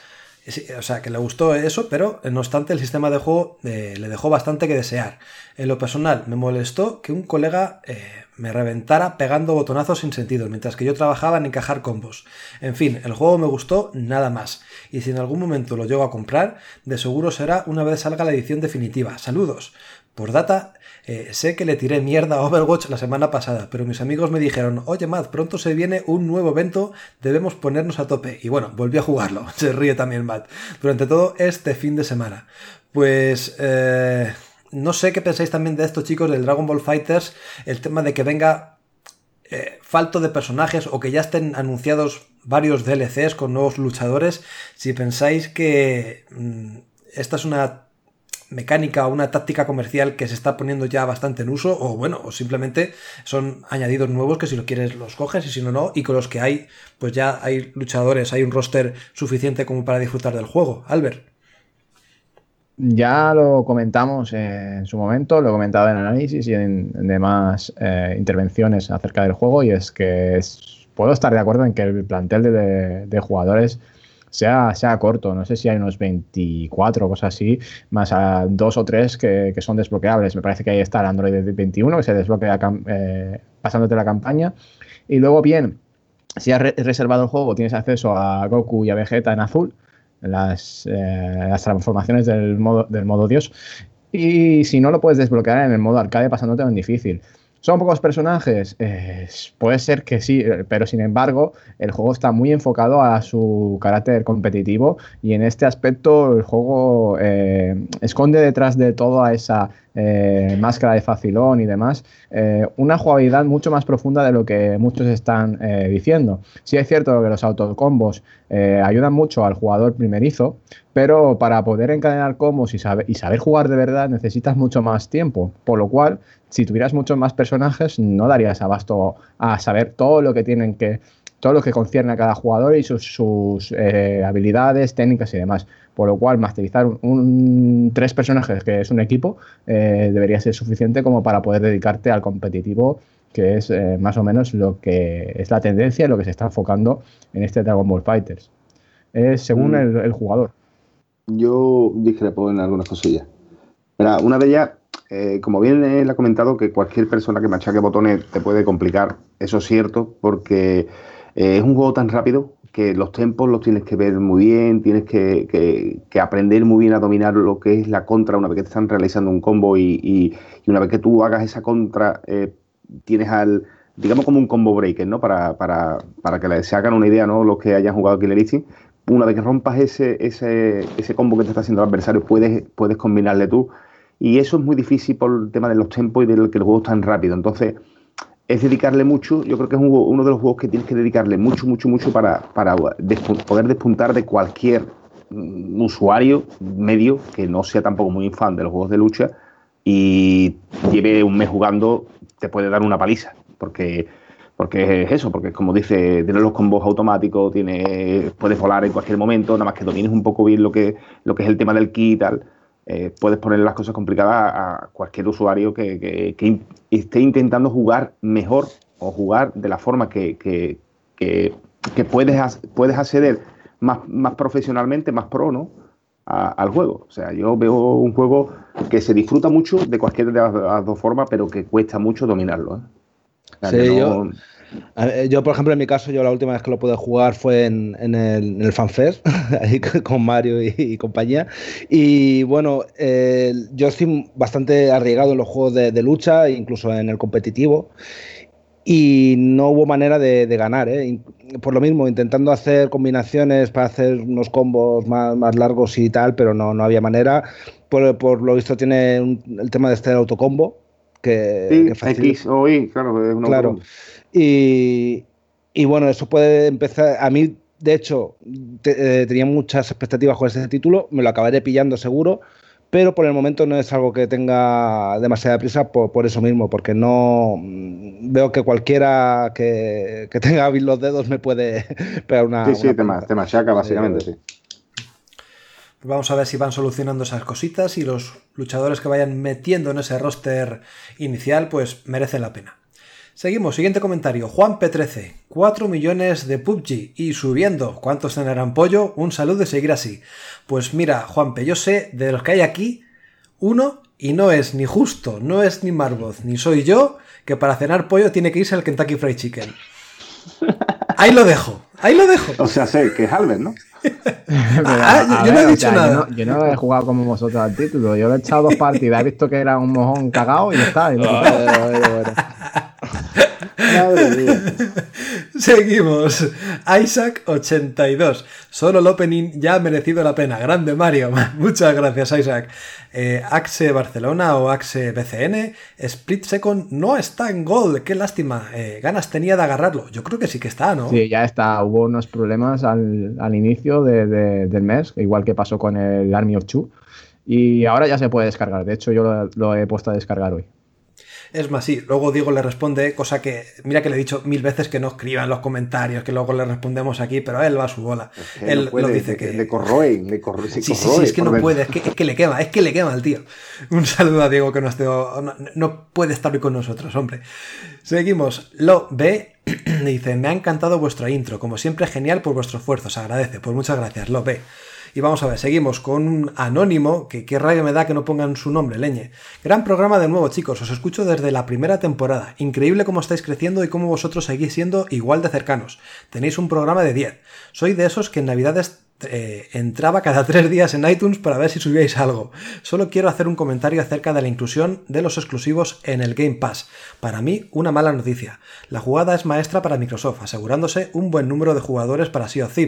o sea, que le gustó eso, pero no obstante el sistema de juego eh, le dejó bastante que desear. En lo personal, me molestó que un colega eh, me reventara pegando botonazos sin sentido, mientras que yo trabajaba en encajar combos. En fin, el juego me gustó nada más, y si en algún momento lo llego a comprar, de seguro será una vez salga la edición definitiva. Saludos. Por data, eh, sé que le tiré mierda a Overwatch la semana pasada, pero mis amigos me dijeron, oye Matt, pronto se viene un nuevo evento, debemos ponernos a tope. Y bueno, volví a jugarlo, se ríe también Matt, durante todo este fin de semana. Pues... Eh, no sé qué pensáis también de estos chicos del Dragon Ball Fighters, el tema de que venga eh, falto de personajes o que ya estén anunciados varios DLCs con nuevos luchadores, si pensáis que mm, esta es una mecánica o una táctica comercial que se está poniendo ya bastante en uso, o bueno, o simplemente son añadidos nuevos que si lo quieres los coges y si no, no, y con los que hay, pues ya hay luchadores, hay un roster suficiente como para disfrutar del juego. Albert. Ya lo comentamos en su momento, lo he comentado en análisis y en, demás eh, intervenciones acerca del juego, y es que puedo estar de acuerdo en que el plantel de jugadores sea, sea corto. No sé si hay unos 24 o cosas así, más a dos o tres que, son desbloqueables. Me parece que ahí está el Android 21 que se desbloquea eh, pasándote la campaña. Y luego, bien, si has reservado el juego, tienes acceso a Goku y a Vegeta en azul, las, eh, las transformaciones del modo, del modo Dios. Y si no, lo puedes desbloquear en el modo arcade pasándote en difícil. ¿Son pocos personajes? puede ser que sí, pero sin embargo el juego está muy enfocado a su carácter competitivo y en este aspecto el juego eh, esconde detrás de toda esa eh, máscara de facilón y demás, eh, una jugabilidad mucho más profunda de lo que muchos están diciendo. Sí es cierto que los autocombos ayudan mucho al jugador primerizo, pero para poder encadenar combos y saber jugar de verdad necesitas mucho más tiempo, por lo cual si tuvieras muchos más personajes, no darías abasto a saber todo lo que tienen que, todo lo que concierne a cada jugador y sus, eh, habilidades, técnicas y demás. Por lo cual, masterizar un, tres personajes, que es un equipo, eh, debería ser suficiente como para poder dedicarte al competitivo, que es eh, más o menos lo que es la tendencia y lo que se está enfocando en este Dragon Ball Fighters. Es según mm. el, el, jugador. Yo discrepo en algunas cosillas. una de ellas eh, como bien él ha comentado, que cualquier persona que machaque botones te puede complicar, eso es cierto, porque eh, es un juego tan rápido que los tempos los tienes que ver muy bien, tienes que, aprender muy bien a dominar lo que es la contra una vez que te están realizando un combo y, una vez que tú hagas esa contra, eh, tienes al, digamos como un combo breaker, ¿no? Para, para, para que se hagan una idea, ¿no? Los que hayan jugado Killer Instinct, una vez que rompas ese, ese, ese combo que te está haciendo el adversario, puedes, puedes combinarle tú y eso es muy difícil por el tema de los tempos y del que el juego es tan rápido. Entonces, es dedicarle mucho. Yo creo que es uno de los juegos que tienes que dedicarle mucho, mucho, mucho para, para poder despuntar de cualquier mm, usuario medio que no sea tampoco muy fan de los juegos de lucha y lleve un mes jugando, te puede dar una paliza. Porque porque es eso, porque como dice, tiene los combos automáticos, tiene, puedes volar en cualquier momento, nada más que domines un poco bien lo que, lo que es el tema del ki y tal. Eh, puedes poner las cosas complicadas a cualquier usuario que, esté intentando jugar mejor o jugar de la forma que, puedes, puedes acceder más, más profesionalmente, más pro, ¿no? al juego. O sea, yo veo un juego que se disfruta mucho de cualquier de las, dos formas, pero que cuesta mucho dominarlo. ¿eh? sí, yo, yo, por ejemplo, en mi caso, yo la última vez que lo pude jugar fue en, el, en el FanFest, ahí con Mario y, compañía. Y bueno, yo estoy bastante arriesgado en los juegos de, lucha, incluso en el competitivo. Y no hubo manera de, ganar, ¿eh? por lo mismo, intentando hacer combinaciones para hacer unos combos más, más largos y tal, pero no, no había manera. Por, por, lo visto tiene el tema de este autocombo, que, Sí, que X o Y, claro, es una Claro. Y, y bueno, eso puede empezar. A mí, de hecho, te- eh, tenía muchas expectativas con ese título, me lo acabaré pillando seguro, pero por el momento no es algo que tenga demasiada prisa por, por eso mismo, porque no mm, veo que cualquiera que, que tenga hábil los dedos me puede pegar una. Sí, sí, una te, ma- paliza. te machaca, básicamente, sí. Vamos a ver si van solucionando esas cositas y los luchadores que vayan metiendo en ese roster inicial, pues merecen la pena. Seguimos, siguiente comentario. Juan P13, 4 millones de PUBG y subiendo. ¿Cuántos tendrán pollo? Un saludo y seguir así. Pues mira, Juanpe, yo sé de los que hay aquí, uno, y no es ni justo, no es ni Marvoz, ni soy yo, que para cenar pollo tiene que irse al Kentucky Fried Chicken. Ahí lo dejo, ahí lo dejo. O sea, sé que es Albert, ¿no? Ah, yo no he dicho nada. no- Yo no, he jugado como vosotros al título. Yo le he echado dos partidas, he visto que era un mojón cagado y ya está. y. Bueno, bueno, bueno. Madre mía. Seguimos. Isaac82. Solo el opening ya ha merecido la pena. Grande Mario. Muchas gracias, Isaac. Eh, Axe Barcelona o Axe BCN. Split Second no está en gol. Qué lástima. Eh, ganas tenía de agarrarlo. Yo creo que sí que está, ¿no? Sí, ya está. Hubo unos problemas al, al inicio de- de- del mes, igual que pasó con el Army of Two. Y ahora ya se puede descargar. De hecho, yo lo, lo he puesto a descargar hoy. Es más, sí. Luego Diego le responde, cosa que, mira que le he dicho mil veces que no escriba en los comentarios, que luego le respondemos aquí, pero él va a su bola. Que él no puede, lo dice que... Le corroen, le corroen. se Sí, sí, sí, es que no puede, es que, es que le quema, es que le quema al tío. Un saludo a Diego que no, esté- no, no puede estar hoy con nosotros, hombre. Seguimos. Lo B dice, me ha encantado vuestro intro, como siempre genial por vuestro esfuerzo, se agradece. Pues muchas gracias, Lo B. Y vamos a ver, seguimos con un anónimo, que qué rabia me da que no pongan su nombre, leñe. Gran programa de nuevo, chicos, os escucho desde la primera temporada. Increíble cómo estáis creciendo y cómo vosotros seguís siendo igual de cercanos. Tenéis un programa de 10. Soy de esos que en Navidades eh, entraba cada tres días en iTunes para ver si subíais algo. Solo quiero hacer un comentario acerca de la inclusión de los exclusivos en el Game Pass. Para mí, una mala noticia. La jugada es maestra para Microsoft, asegurándose un buen número de jugadores para Sea of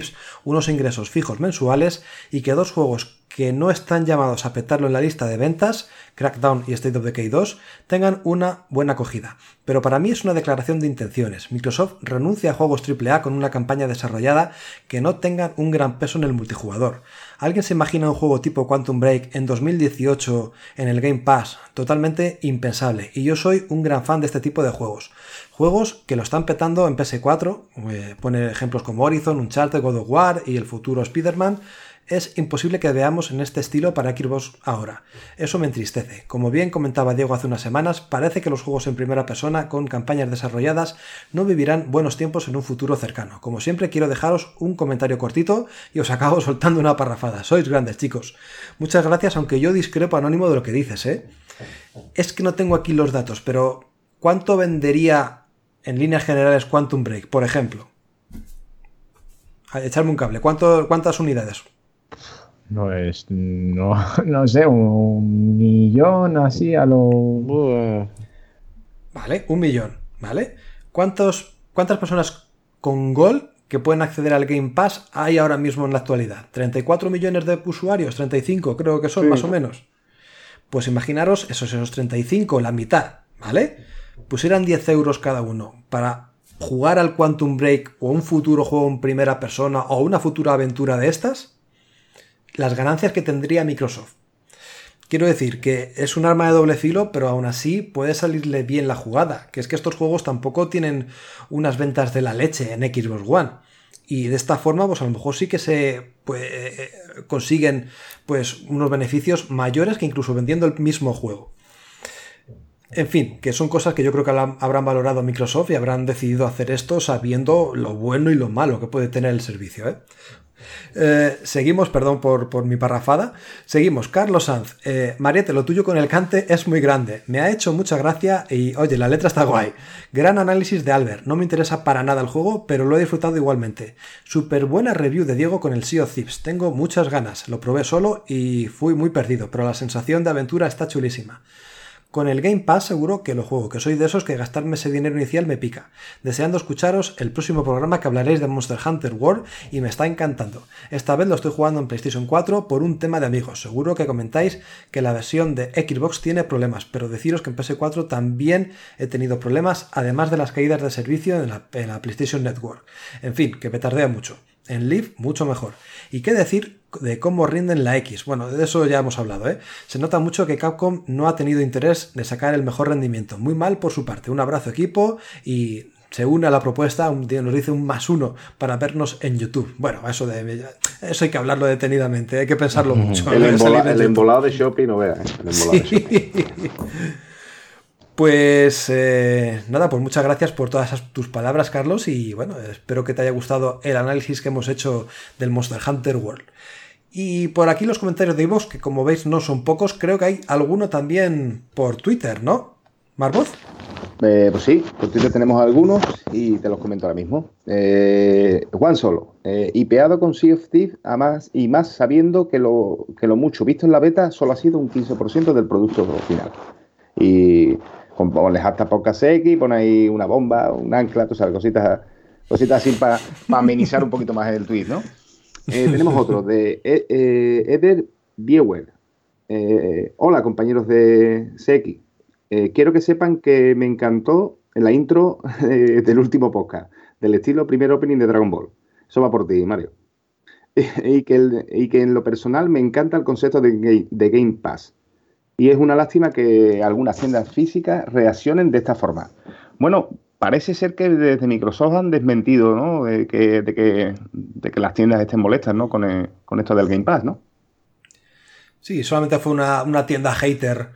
unos ingresos fijos mensuales y que dos juegos que no están llamados a petarlo en la lista de ventas, Crackdown y State of Decay 2, tengan una buena acogida. Pero para mí es una declaración de intenciones. Microsoft renuncia a juegos AAA con una campaña desarrollada que no tengan un gran peso en el multijugador. ¿Alguien se imagina un juego tipo Quantum Break en 2018 en el Game Pass? Totalmente impensable. Y yo soy un gran fan de este tipo de juegos. Juegos que lo están petando en PS4, eh, pone ejemplos como Horizon, Uncharted, God of War y el futuro Spider-Man, es imposible que veamos en este estilo para Xbox ahora. Eso me entristece. Como bien comentaba Diego hace unas semanas, parece que los juegos en primera persona con campañas desarrolladas no vivirán buenos tiempos en un futuro cercano. Como siempre quiero dejaros un comentario cortito y os acabo soltando una parrafada. Sois grandes chicos. Muchas gracias, aunque yo discrepo anónimo de lo que dices, ¿eh? Es que no tengo aquí los datos, pero ¿cuánto vendería en líneas generales Quantum Break, por ejemplo? Echarme un cable. ¿Cuánto, ¿Cuántas unidades? No es, no, no sé, un millón así a lo. Buah. Vale, un millón, ¿vale? ¿Cuántos, ¿Cuántas personas con Gol que pueden acceder al Game Pass hay ahora mismo en la actualidad? ¿34 millones de usuarios? ¿35 creo que son, Sí. más o menos? Pues imaginaros esos, esos 35, la mitad, ¿vale? Pusieran 10 euros cada uno para jugar al Quantum Break o un futuro juego en primera persona o una futura aventura de estas, las ganancias que tendría Microsoft. Quiero decir que es un arma de doble filo, pero aún así puede salirle bien la jugada. Que es que estos juegos tampoco tienen unas ventas de la leche en Xbox One. Y de esta forma, pues a lo mejor sí que se pues, eh, consiguen pues, unos beneficios mayores que incluso vendiendo el mismo juego. En fin, que son cosas que yo creo que habrán- habrán valorado Microsoft y habrán decidido hacer esto sabiendo lo bueno y lo malo que puede tener el servicio. ¿eh? Eh, seguimos, perdón por, mi parrafada. Seguimos, Carlos Sanz. Eh, Mariette, lo tuyo con el cante es muy grande. Me ha hecho mucha gracia y, oye, la letra está guay. Gran análisis de Albert. No me interesa para nada el juego, pero lo he disfrutado igualmente. Súper buena review de Diego con el Sea of. Tengo muchas ganas. Lo probé solo y fui muy perdido, pero la sensación de aventura está chulísima. Con el Game Pass seguro que lo juego, que soy de esos que gastarme ese dinero inicial me pica. Deseando escucharos el próximo programa que hablaréis de Monster Hunter World y me está encantando. Esta vez lo estoy jugando en PlayStation 4 por un tema de amigos. Seguro que comentáis que la versión de Xbox tiene problemas, pero deciros que en PS4 también he tenido problemas, además de las caídas de servicio en la, PlayStation Network. En fin, que me tardea mucho. En Live, mucho mejor. ¿Y qué decir de cómo rinden la X? Bueno, de eso ya hemos hablado, ¿eh? Se nota mucho que Capcom no ha tenido interés de sacar el mejor rendimiento. Muy mal por su parte. Un abrazo equipo y se une a la propuesta, nos dice un más uno para vernos en YouTube. Bueno, eso de eso hay que hablarlo detenidamente, hay que pensarlo mucho. El, embolado de shopping, no veas. ¿eh? Pues eh, nada, pues muchas gracias por todas tus palabras, Carlos, y bueno, espero que te haya gustado el análisis que hemos hecho del Monster Hunter World. Y por aquí los comentarios de Ivox, que como veis no son pocos, creo que hay alguno también por Twitter, ¿no? Marvoz. Eh, pues sí, por Twitter tenemos algunos y te los comento ahora mismo. Eh, Juan Solo, eh, hipeado con Sea of Thieves, más, y más sabiendo que lo, que lo mucho visto en la beta solo ha sido un 15% del producto final. Y ponle hasta podcast X, pon ahí una bomba, un ancla, tú sabes, cositas, cositas así para amenizar un poquito más el tweet, ¿no? Eh, tenemos otro de eh, eh, Eder Biewer. hola, compañeros de Seki. quiero que sepan que me encantó en la intro del último podcast, del estilo primer opening de Dragon Ball. Eso va por ti, Mario. y, que y que en lo personal me encanta el concepto de, de Game Pass y es una lástima que algunas tiendas físicas reaccionen de esta forma. Bueno, parece ser que desde Microsoft han desmentido ¿no? de, que, de, que, de que las tiendas estén molestas ¿no? con, con esto del Game Pass, ¿no? Sí, solamente fue una, una tienda hater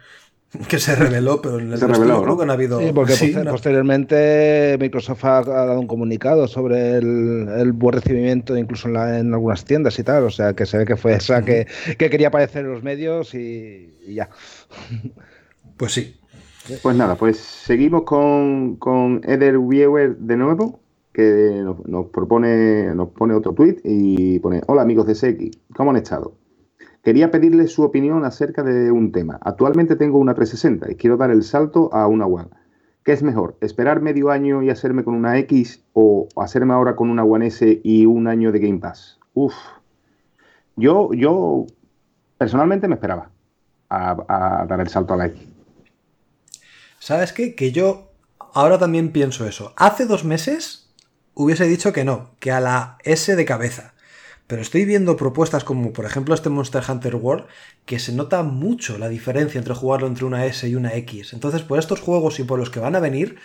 que se reveló, pero en el se reveló, que no ha habido. Sí, porque posteriormente Microsoft ha, dado un comunicado sobre el, buen recibimiento, incluso en, algunas tiendas y tal. O sea, que se ve que fue esa que, quería aparecer en los medios y, ya. Pues sí. Pues nada, pues seguimos con, con Eder Wiewer de nuevo, que nos, nos, propone, nos pone otro tweet y pone: Hola amigos de Seki, ¿cómo han estado? Quería pedirle su opinión acerca de un tema. Actualmente tengo una 360 y quiero dar el salto a una One. ¿Qué es mejor? ¿Esperar medio año y hacerme con una X o hacerme ahora con una One S y un año de Game Pass? Uf. Yo, yo personalmente me esperaba a, dar el salto a la X. ¿Sabes qué? Que yo ahora también pienso eso. Hace dos meses hubiese dicho que no, que a la S de cabeza. Pero estoy viendo propuestas como, por ejemplo, este Monster Hunter World, que se nota mucho la diferencia entre jugarlo entre una S y una X. Entonces, por estos juegos y por los que van a venir,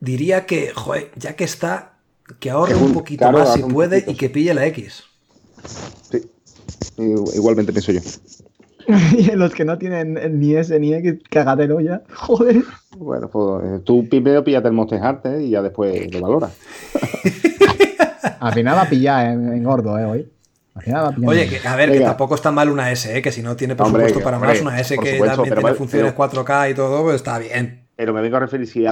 diría que, joder, ya que está, que ahorre un poquito más si puede y que pille la X. Sí, igualmente pienso yo. y en los que no tienen ni S ni X, cagadero ya. Joder. Bueno, pues eh, tú primero píllate el Monster Hunter y ya después lo valoras. Al final va a pillar en, gordo, ¿eh? Hoy. Oye, que, a ver, que tampoco está mal una S, ¿eh? que si no tiene presupuesto para más, una S que también tiene funciones 4K y todo, pues está bien. Pero me vengo a referir, si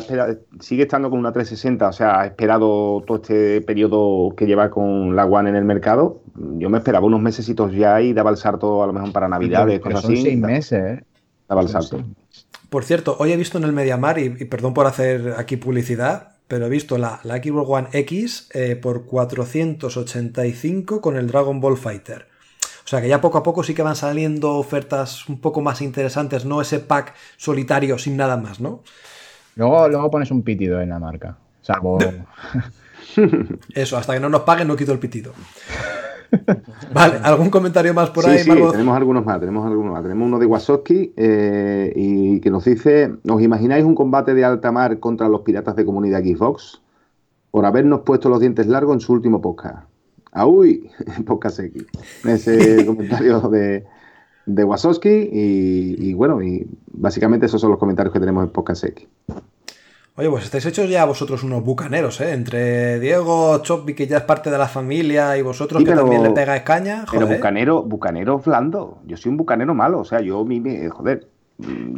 sigue estando con una 360, o sea, ha esperado todo este periodo que lleva con la One en el mercado, yo me esperaba unos meses ya y daba el salto a lo mejor para Navidades, cosas así. seis meses, ¿eh? Daba el salto. Por cierto, hoy he visto en el Mediamar, y, y perdón por hacer aquí publicidad, pero he visto la, la Xbox One X eh, por 485 con el Dragon Ball Fighter. O sea que ya poco a poco sí que van saliendo ofertas un poco más interesantes, no ese pack solitario sin nada más, ¿no? Luego, luego pones un pitido en la marca. Salvo. Eso, hasta que no nos paguen no quito el pitido. vale, ¿algún comentario más por ahí, sí, tenemos algunos más, tenemos algunos más. Tenemos uno de Wasowski eh, y que nos dice, ¿os imagináis un combate de alta mar contra los piratas de comunidad Xbox? Por habernos puesto los dientes largos en su último podcast. ¡Auy! podcast X. Ese comentario de, de Wasowski y, y, bueno, y básicamente esos son los comentarios que tenemos en podcast X. Oye, pues estáis hechos ya vosotros unos bucaneros, ¿eh? Entre Diego, Chopi, que ya es parte de la familia, y vosotros que también le pegáis caña. Joder. Pero bucanero, bucanero blando. Yo soy un bucanero malo. O sea, yo, mi, joder,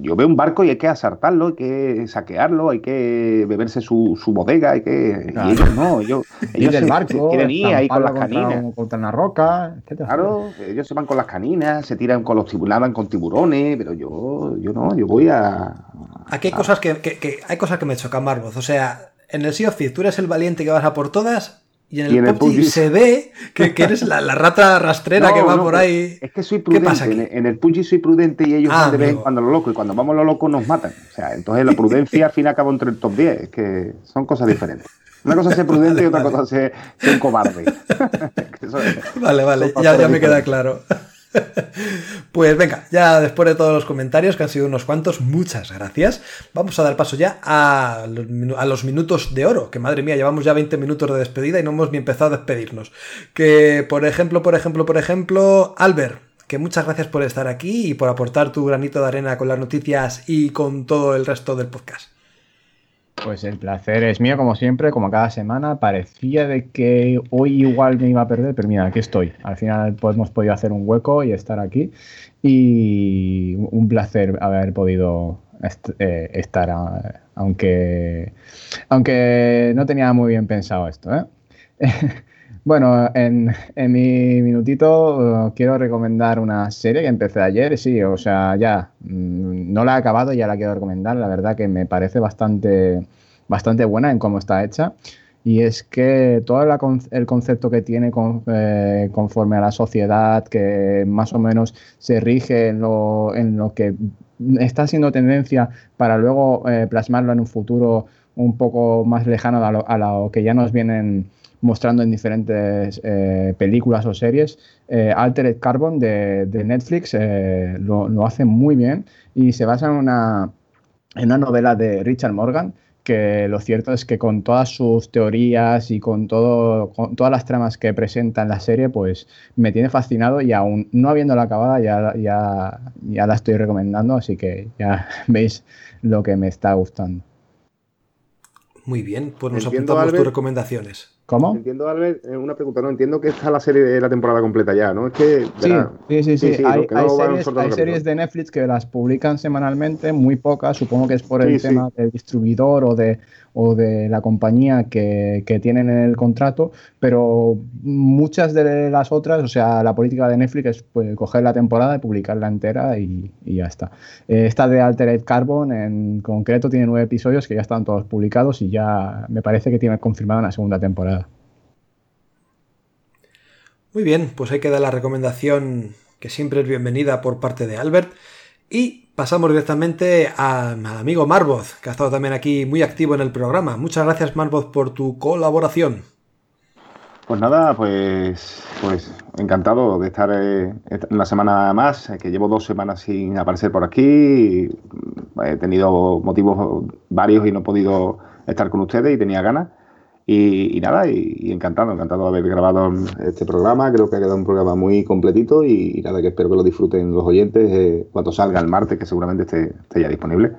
yo veo un barco y hay que asaltarlo, hay que saquearlo, hay que beberse su, su bodega, hay que. Claro. Y ellos no, ellos, ellos se- barco, quieren ir ahí con las contra caninas. un- Contra una roca, etcétera. Claro, ellos se van con las caninas, se tiran con los tiburones, con tiburones, pero yo, yo no, yo voy a. Aquí hay cosas que, que- que- hay cosas que me chocan, Marvoz. O sea, en el Sea of Thieves tú eres el valiente que vas a por todas y en el, Y en el PUBG PUBG se ve que, que eres la, la rata rastrera No, que va no, por ahí. Es que soy ¿Qué prudente. pasa aquí? En, el PUBG soy prudente y ellos Ah, van de vez en amigo. cuando lo loco. Y cuando vamos lo loco nos matan. O sea, entonces la prudencia al fin acaba entre el top 10. Es que son cosas diferentes. Una cosa es ser prudente Vale, y otra vale. cosa es ser, ser un cobarde. Vale, vale, ya, ya me queda claro. Pues venga, ya después de todos los comentarios, que han sido unos cuantos, muchas gracias. Vamos a dar paso ya a los, minutos de oro, que madre mía, llevamos ya 20 minutos de despedida y no hemos ni empezado a despedirnos. Que, por ejemplo, por ejemplo, por ejemplo, Albert, que muchas gracias por estar aquí y por aportar tu granito de arena con las noticias y con todo el resto del podcast. Pues el placer es mío, como siempre, como cada semana. Parecía de que hoy igual me iba a perder, pero mira, aquí estoy. Al final pues, hemos podido hacer un hueco y estar aquí. Y un placer haber podido eh, estar, aunque, aunque no tenía muy bien pensado esto. ¿eh? Bueno, en, en mi minutito eh, quiero recomendar una serie que empecé ayer, sí, o sea, ya mm, no la he acabado, ya la quiero recomendar, la verdad que me parece bastante, bastante buena en cómo está hecha. Y es que todo la el concepto que tiene con- eh, conforme a la sociedad, que más o menos se rige en lo, en lo que está siendo tendencia para luego eh, plasmarlo en un futuro un poco más lejano a lo, a lo que ya nos vienen mostrando en diferentes eh, películas o series. Eh, Altered Carbon de, de Netflix eh, lo, lo hace muy bien y se basa en una, en una novela de Richard Morgan que lo cierto es que con todas sus teorías y con, todo, con todas las tramas que presenta en la serie, pues me tiene fascinado y aún no habiéndola acabada ya, ya, ya la estoy recomendando, así que ya veis lo que me está gustando. Muy bien, pues nos Entiendo, apuntamos tus Albert. recomendaciones. ¿Cómo? Entiendo, Albert, una pregunta. No entiendo que está la serie de la temporada completa ya, ¿no? Es que. Sí, verá, sí, sí, sí. Sí, sí, hay series, hay de Netflix que las publican semanalmente, muy pocas, supongo que es por el Sí, tema del distribuidor o de, o de la compañía que, que tienen en el contrato, pero muchas de las otras, o sea, la política de Netflix es pues, coger la temporada y publicarla entera y, y ya está. Eh, esta de Altered Carbon en concreto tiene nueve episodios que ya están todos publicados y ya me parece que tiene confirmada una segunda temporada. Muy bien, pues ahí queda la recomendación que siempre es bienvenida por parte de Albert. Y pasamos directamente a- al amigo Marvoz, que ha estado también aquí muy activo en el programa. Muchas gracias Marvoz por tu colaboración. Pues nada, pues, pues encantado de estar eh, una semana más, eh, que llevo dos semanas sin aparecer por aquí. He tenido motivos varios y no he podido estar con ustedes y tenía ganas. Y, nada, y, encantado, encantado de haber grabado este programa. Creo que ha quedado un programa muy completito y, nada, que espero que lo disfruten los oyentes eh, cuando salga el martes, que seguramente esté, ya disponible.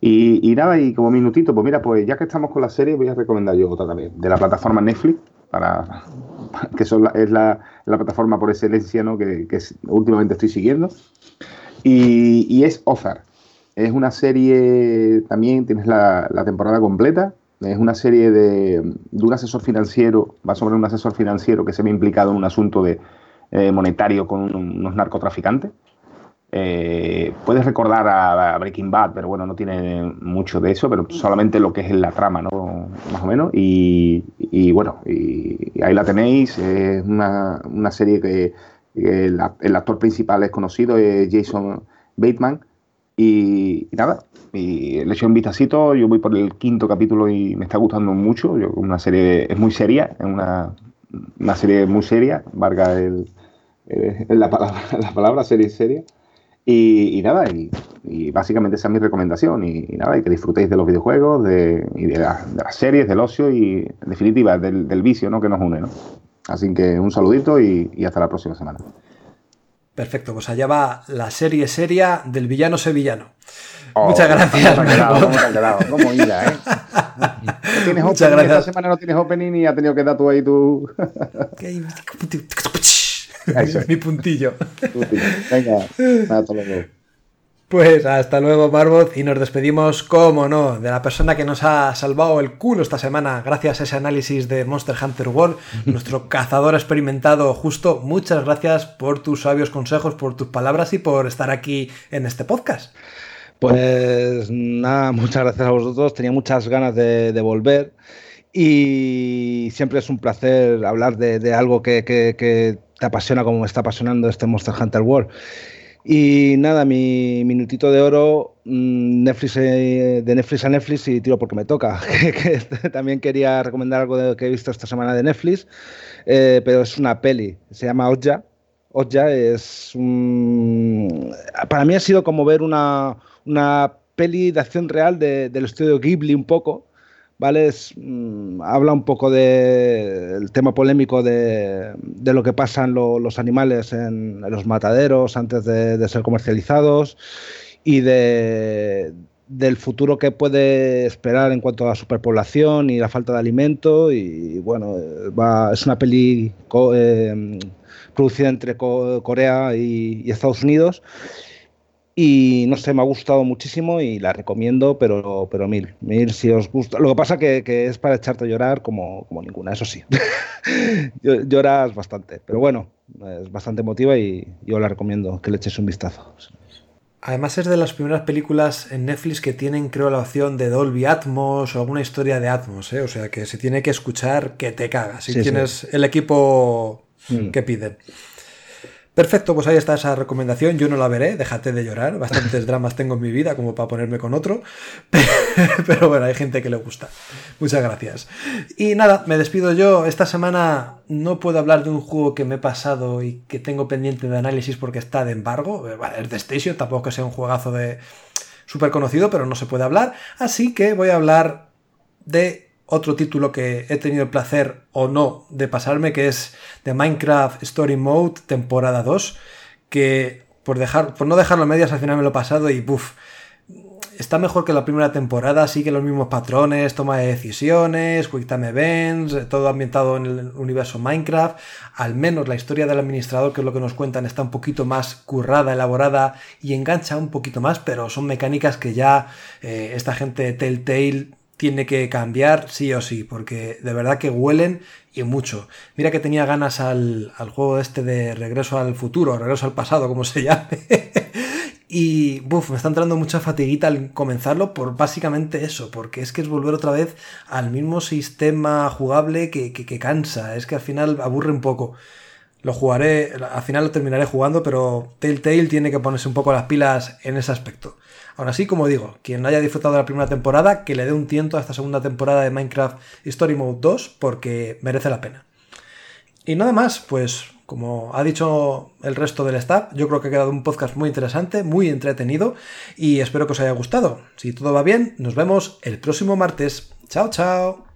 Y, nada, y como minutito, pues mira, pues ya que estamos con la serie, voy a recomendar yo otra también, de la plataforma Netflix, para, que son la- es la, la plataforma por excelencia ¿no? que, últimamente estoy siguiendo. Y, es Ozark. Es una serie, también tienes la temporada completa. Es una serie de, de un asesor financiero, va sobre un asesor financiero que se ve implicado en un asunto de, eh, monetario con un- unos narcotraficantes. Eh, puedes recordar a, Breaking Bad, pero bueno, no tiene mucho de eso, pero solamente lo que es la trama, ¿no? Más o menos. Y, bueno, y, ahí la tenéis. Es una, una serie que, el actor principal es conocido, es Jason Bateman. Y, nada, y le eché un vistacito. Yo voy por el quinto capítulo y me está gustando mucho. Yo, una serie es muy seria, es una, una serie muy seria, valga el, el- la, palabra, la serie seria. Y, nada, y, básicamente esa es mi recomendación. Y, nada, y que disfrutéis de los videojuegos de, de, la- de las series, del ocio y, en definitiva, del, del vicio ¿no? que nos une. ¿no? Así que un saludito y hasta la próxima semana. Perfecto, pues allá va la serie seria del villano sevillano. Oh, Muchas gracias. ¿Cómo te ha quedado? ¿Cómo te ha quedado? ¿Cómo hila, eh? No tienes Muchas opening, gracias. Esta semana no tienes opening y ha tenido que dar tú ahí tu... Mi puntillo. Venga, hasta luego. Pues hasta luego, Barbot, y nos despedimos, como no, de la persona que nos ha salvado el culo esta semana gracias a ese análisis de Monster Hunter World, nuestro cazador experimentado justo. Muchas gracias por tus sabios consejos, por tus palabras y por estar aquí en este podcast. Pues nada, muchas gracias a vosotros. Tenía muchas ganas de, volver y siempre es un placer hablar de, algo que, que, te apasiona como me está apasionando este Monster Hunter World. Y nada, mi minutito de oro, mm, Netflix, eh, de Netflix a Netflix y tiro porque me toca. también quería recomendar algo que he visto esta semana de Netflix, eh, pero es una peli, se llama Oja. Oja es Para mí ha sido como ver una, peli de acción real del estudio Ghibli un poco, ¿vale? Mm, habla un poco del tema polémico de, lo que pasan los animales en, los mataderos antes de, ser comercializados y de, del futuro que puede esperar en cuanto a la superpoblación y la falta de alimento. Y bueno, es una peli eh, producida entre Corea y Estados Unidos y no sé, me ha gustado muchísimo y la recomiendo, pero, pero mil. Mil si os gusta. Lo que pasa que, que es para echarte a llorar como, como ninguna, eso sí. Lloras bastante. Pero bueno, es bastante emotiva y yo la recomiendo que le eches un vistazo. Además es de las primeras películas en Netflix que tienen, creo, la opción de Dolby Atmos o alguna historia de Atmos, ¿eh? O sea que se tiene que escuchar que te cagas. Si tienes el equipo mm. que piden. Perfecto, pues ahí está esa recomendación. Yo no la veré, déjate de llorar. Bastantes dramas tengo en mi vida como para ponerme con otro. Pero bueno, hay gente que le gusta. Muchas gracias. Y nada, me despido yo. Esta semana no puedo hablar de un juego que me he pasado y que tengo pendiente de análisis porque está de embargo. es de Station, tampoco que sea un juegazo de súper conocido, pero no se puede hablar. Así que voy a hablar de otro título que he tenido el placer o no de pasarme, que es de Minecraft Story Mode, temporada 2, que por, dejar, por no dejarlo a medias al final me lo he pasado y puff, está mejor que la primera temporada, sigue los mismos patrones, toma de decisiones, quick time events, todo ambientado en el universo Minecraft. Al menos la historia del administrador, que es lo que nos cuentan, está un poquito más currada, elaborada y engancha un poquito más, pero son mecánicas que ya eh, esta gente Telltale tiene que cambiar sí o sí, porque de verdad que huelen y mucho. Mira que tenía ganas al, juego este de Regreso al futuro, Regreso al pasado, como se llame. y buf, me está entrando mucha fatiguita al comenzarlo por básicamente eso, porque es que es volver otra vez al mismo sistema jugable que, que cansa, es que al final aburre un poco. Lo jugaré, al final lo terminaré jugando, pero Telltale tiene que ponerse un poco las pilas en ese aspecto. Aún así, como digo, quien no haya disfrutado de la primera temporada, que le dé un tiento a esta segunda temporada de Minecraft Story Mode 2 porque merece la pena. Y nada más, pues como ha dicho el resto del staff, yo creo que ha quedado un podcast muy interesante, muy entretenido y espero que os haya gustado. Si todo va bien, nos vemos el próximo martes. Chao, chao.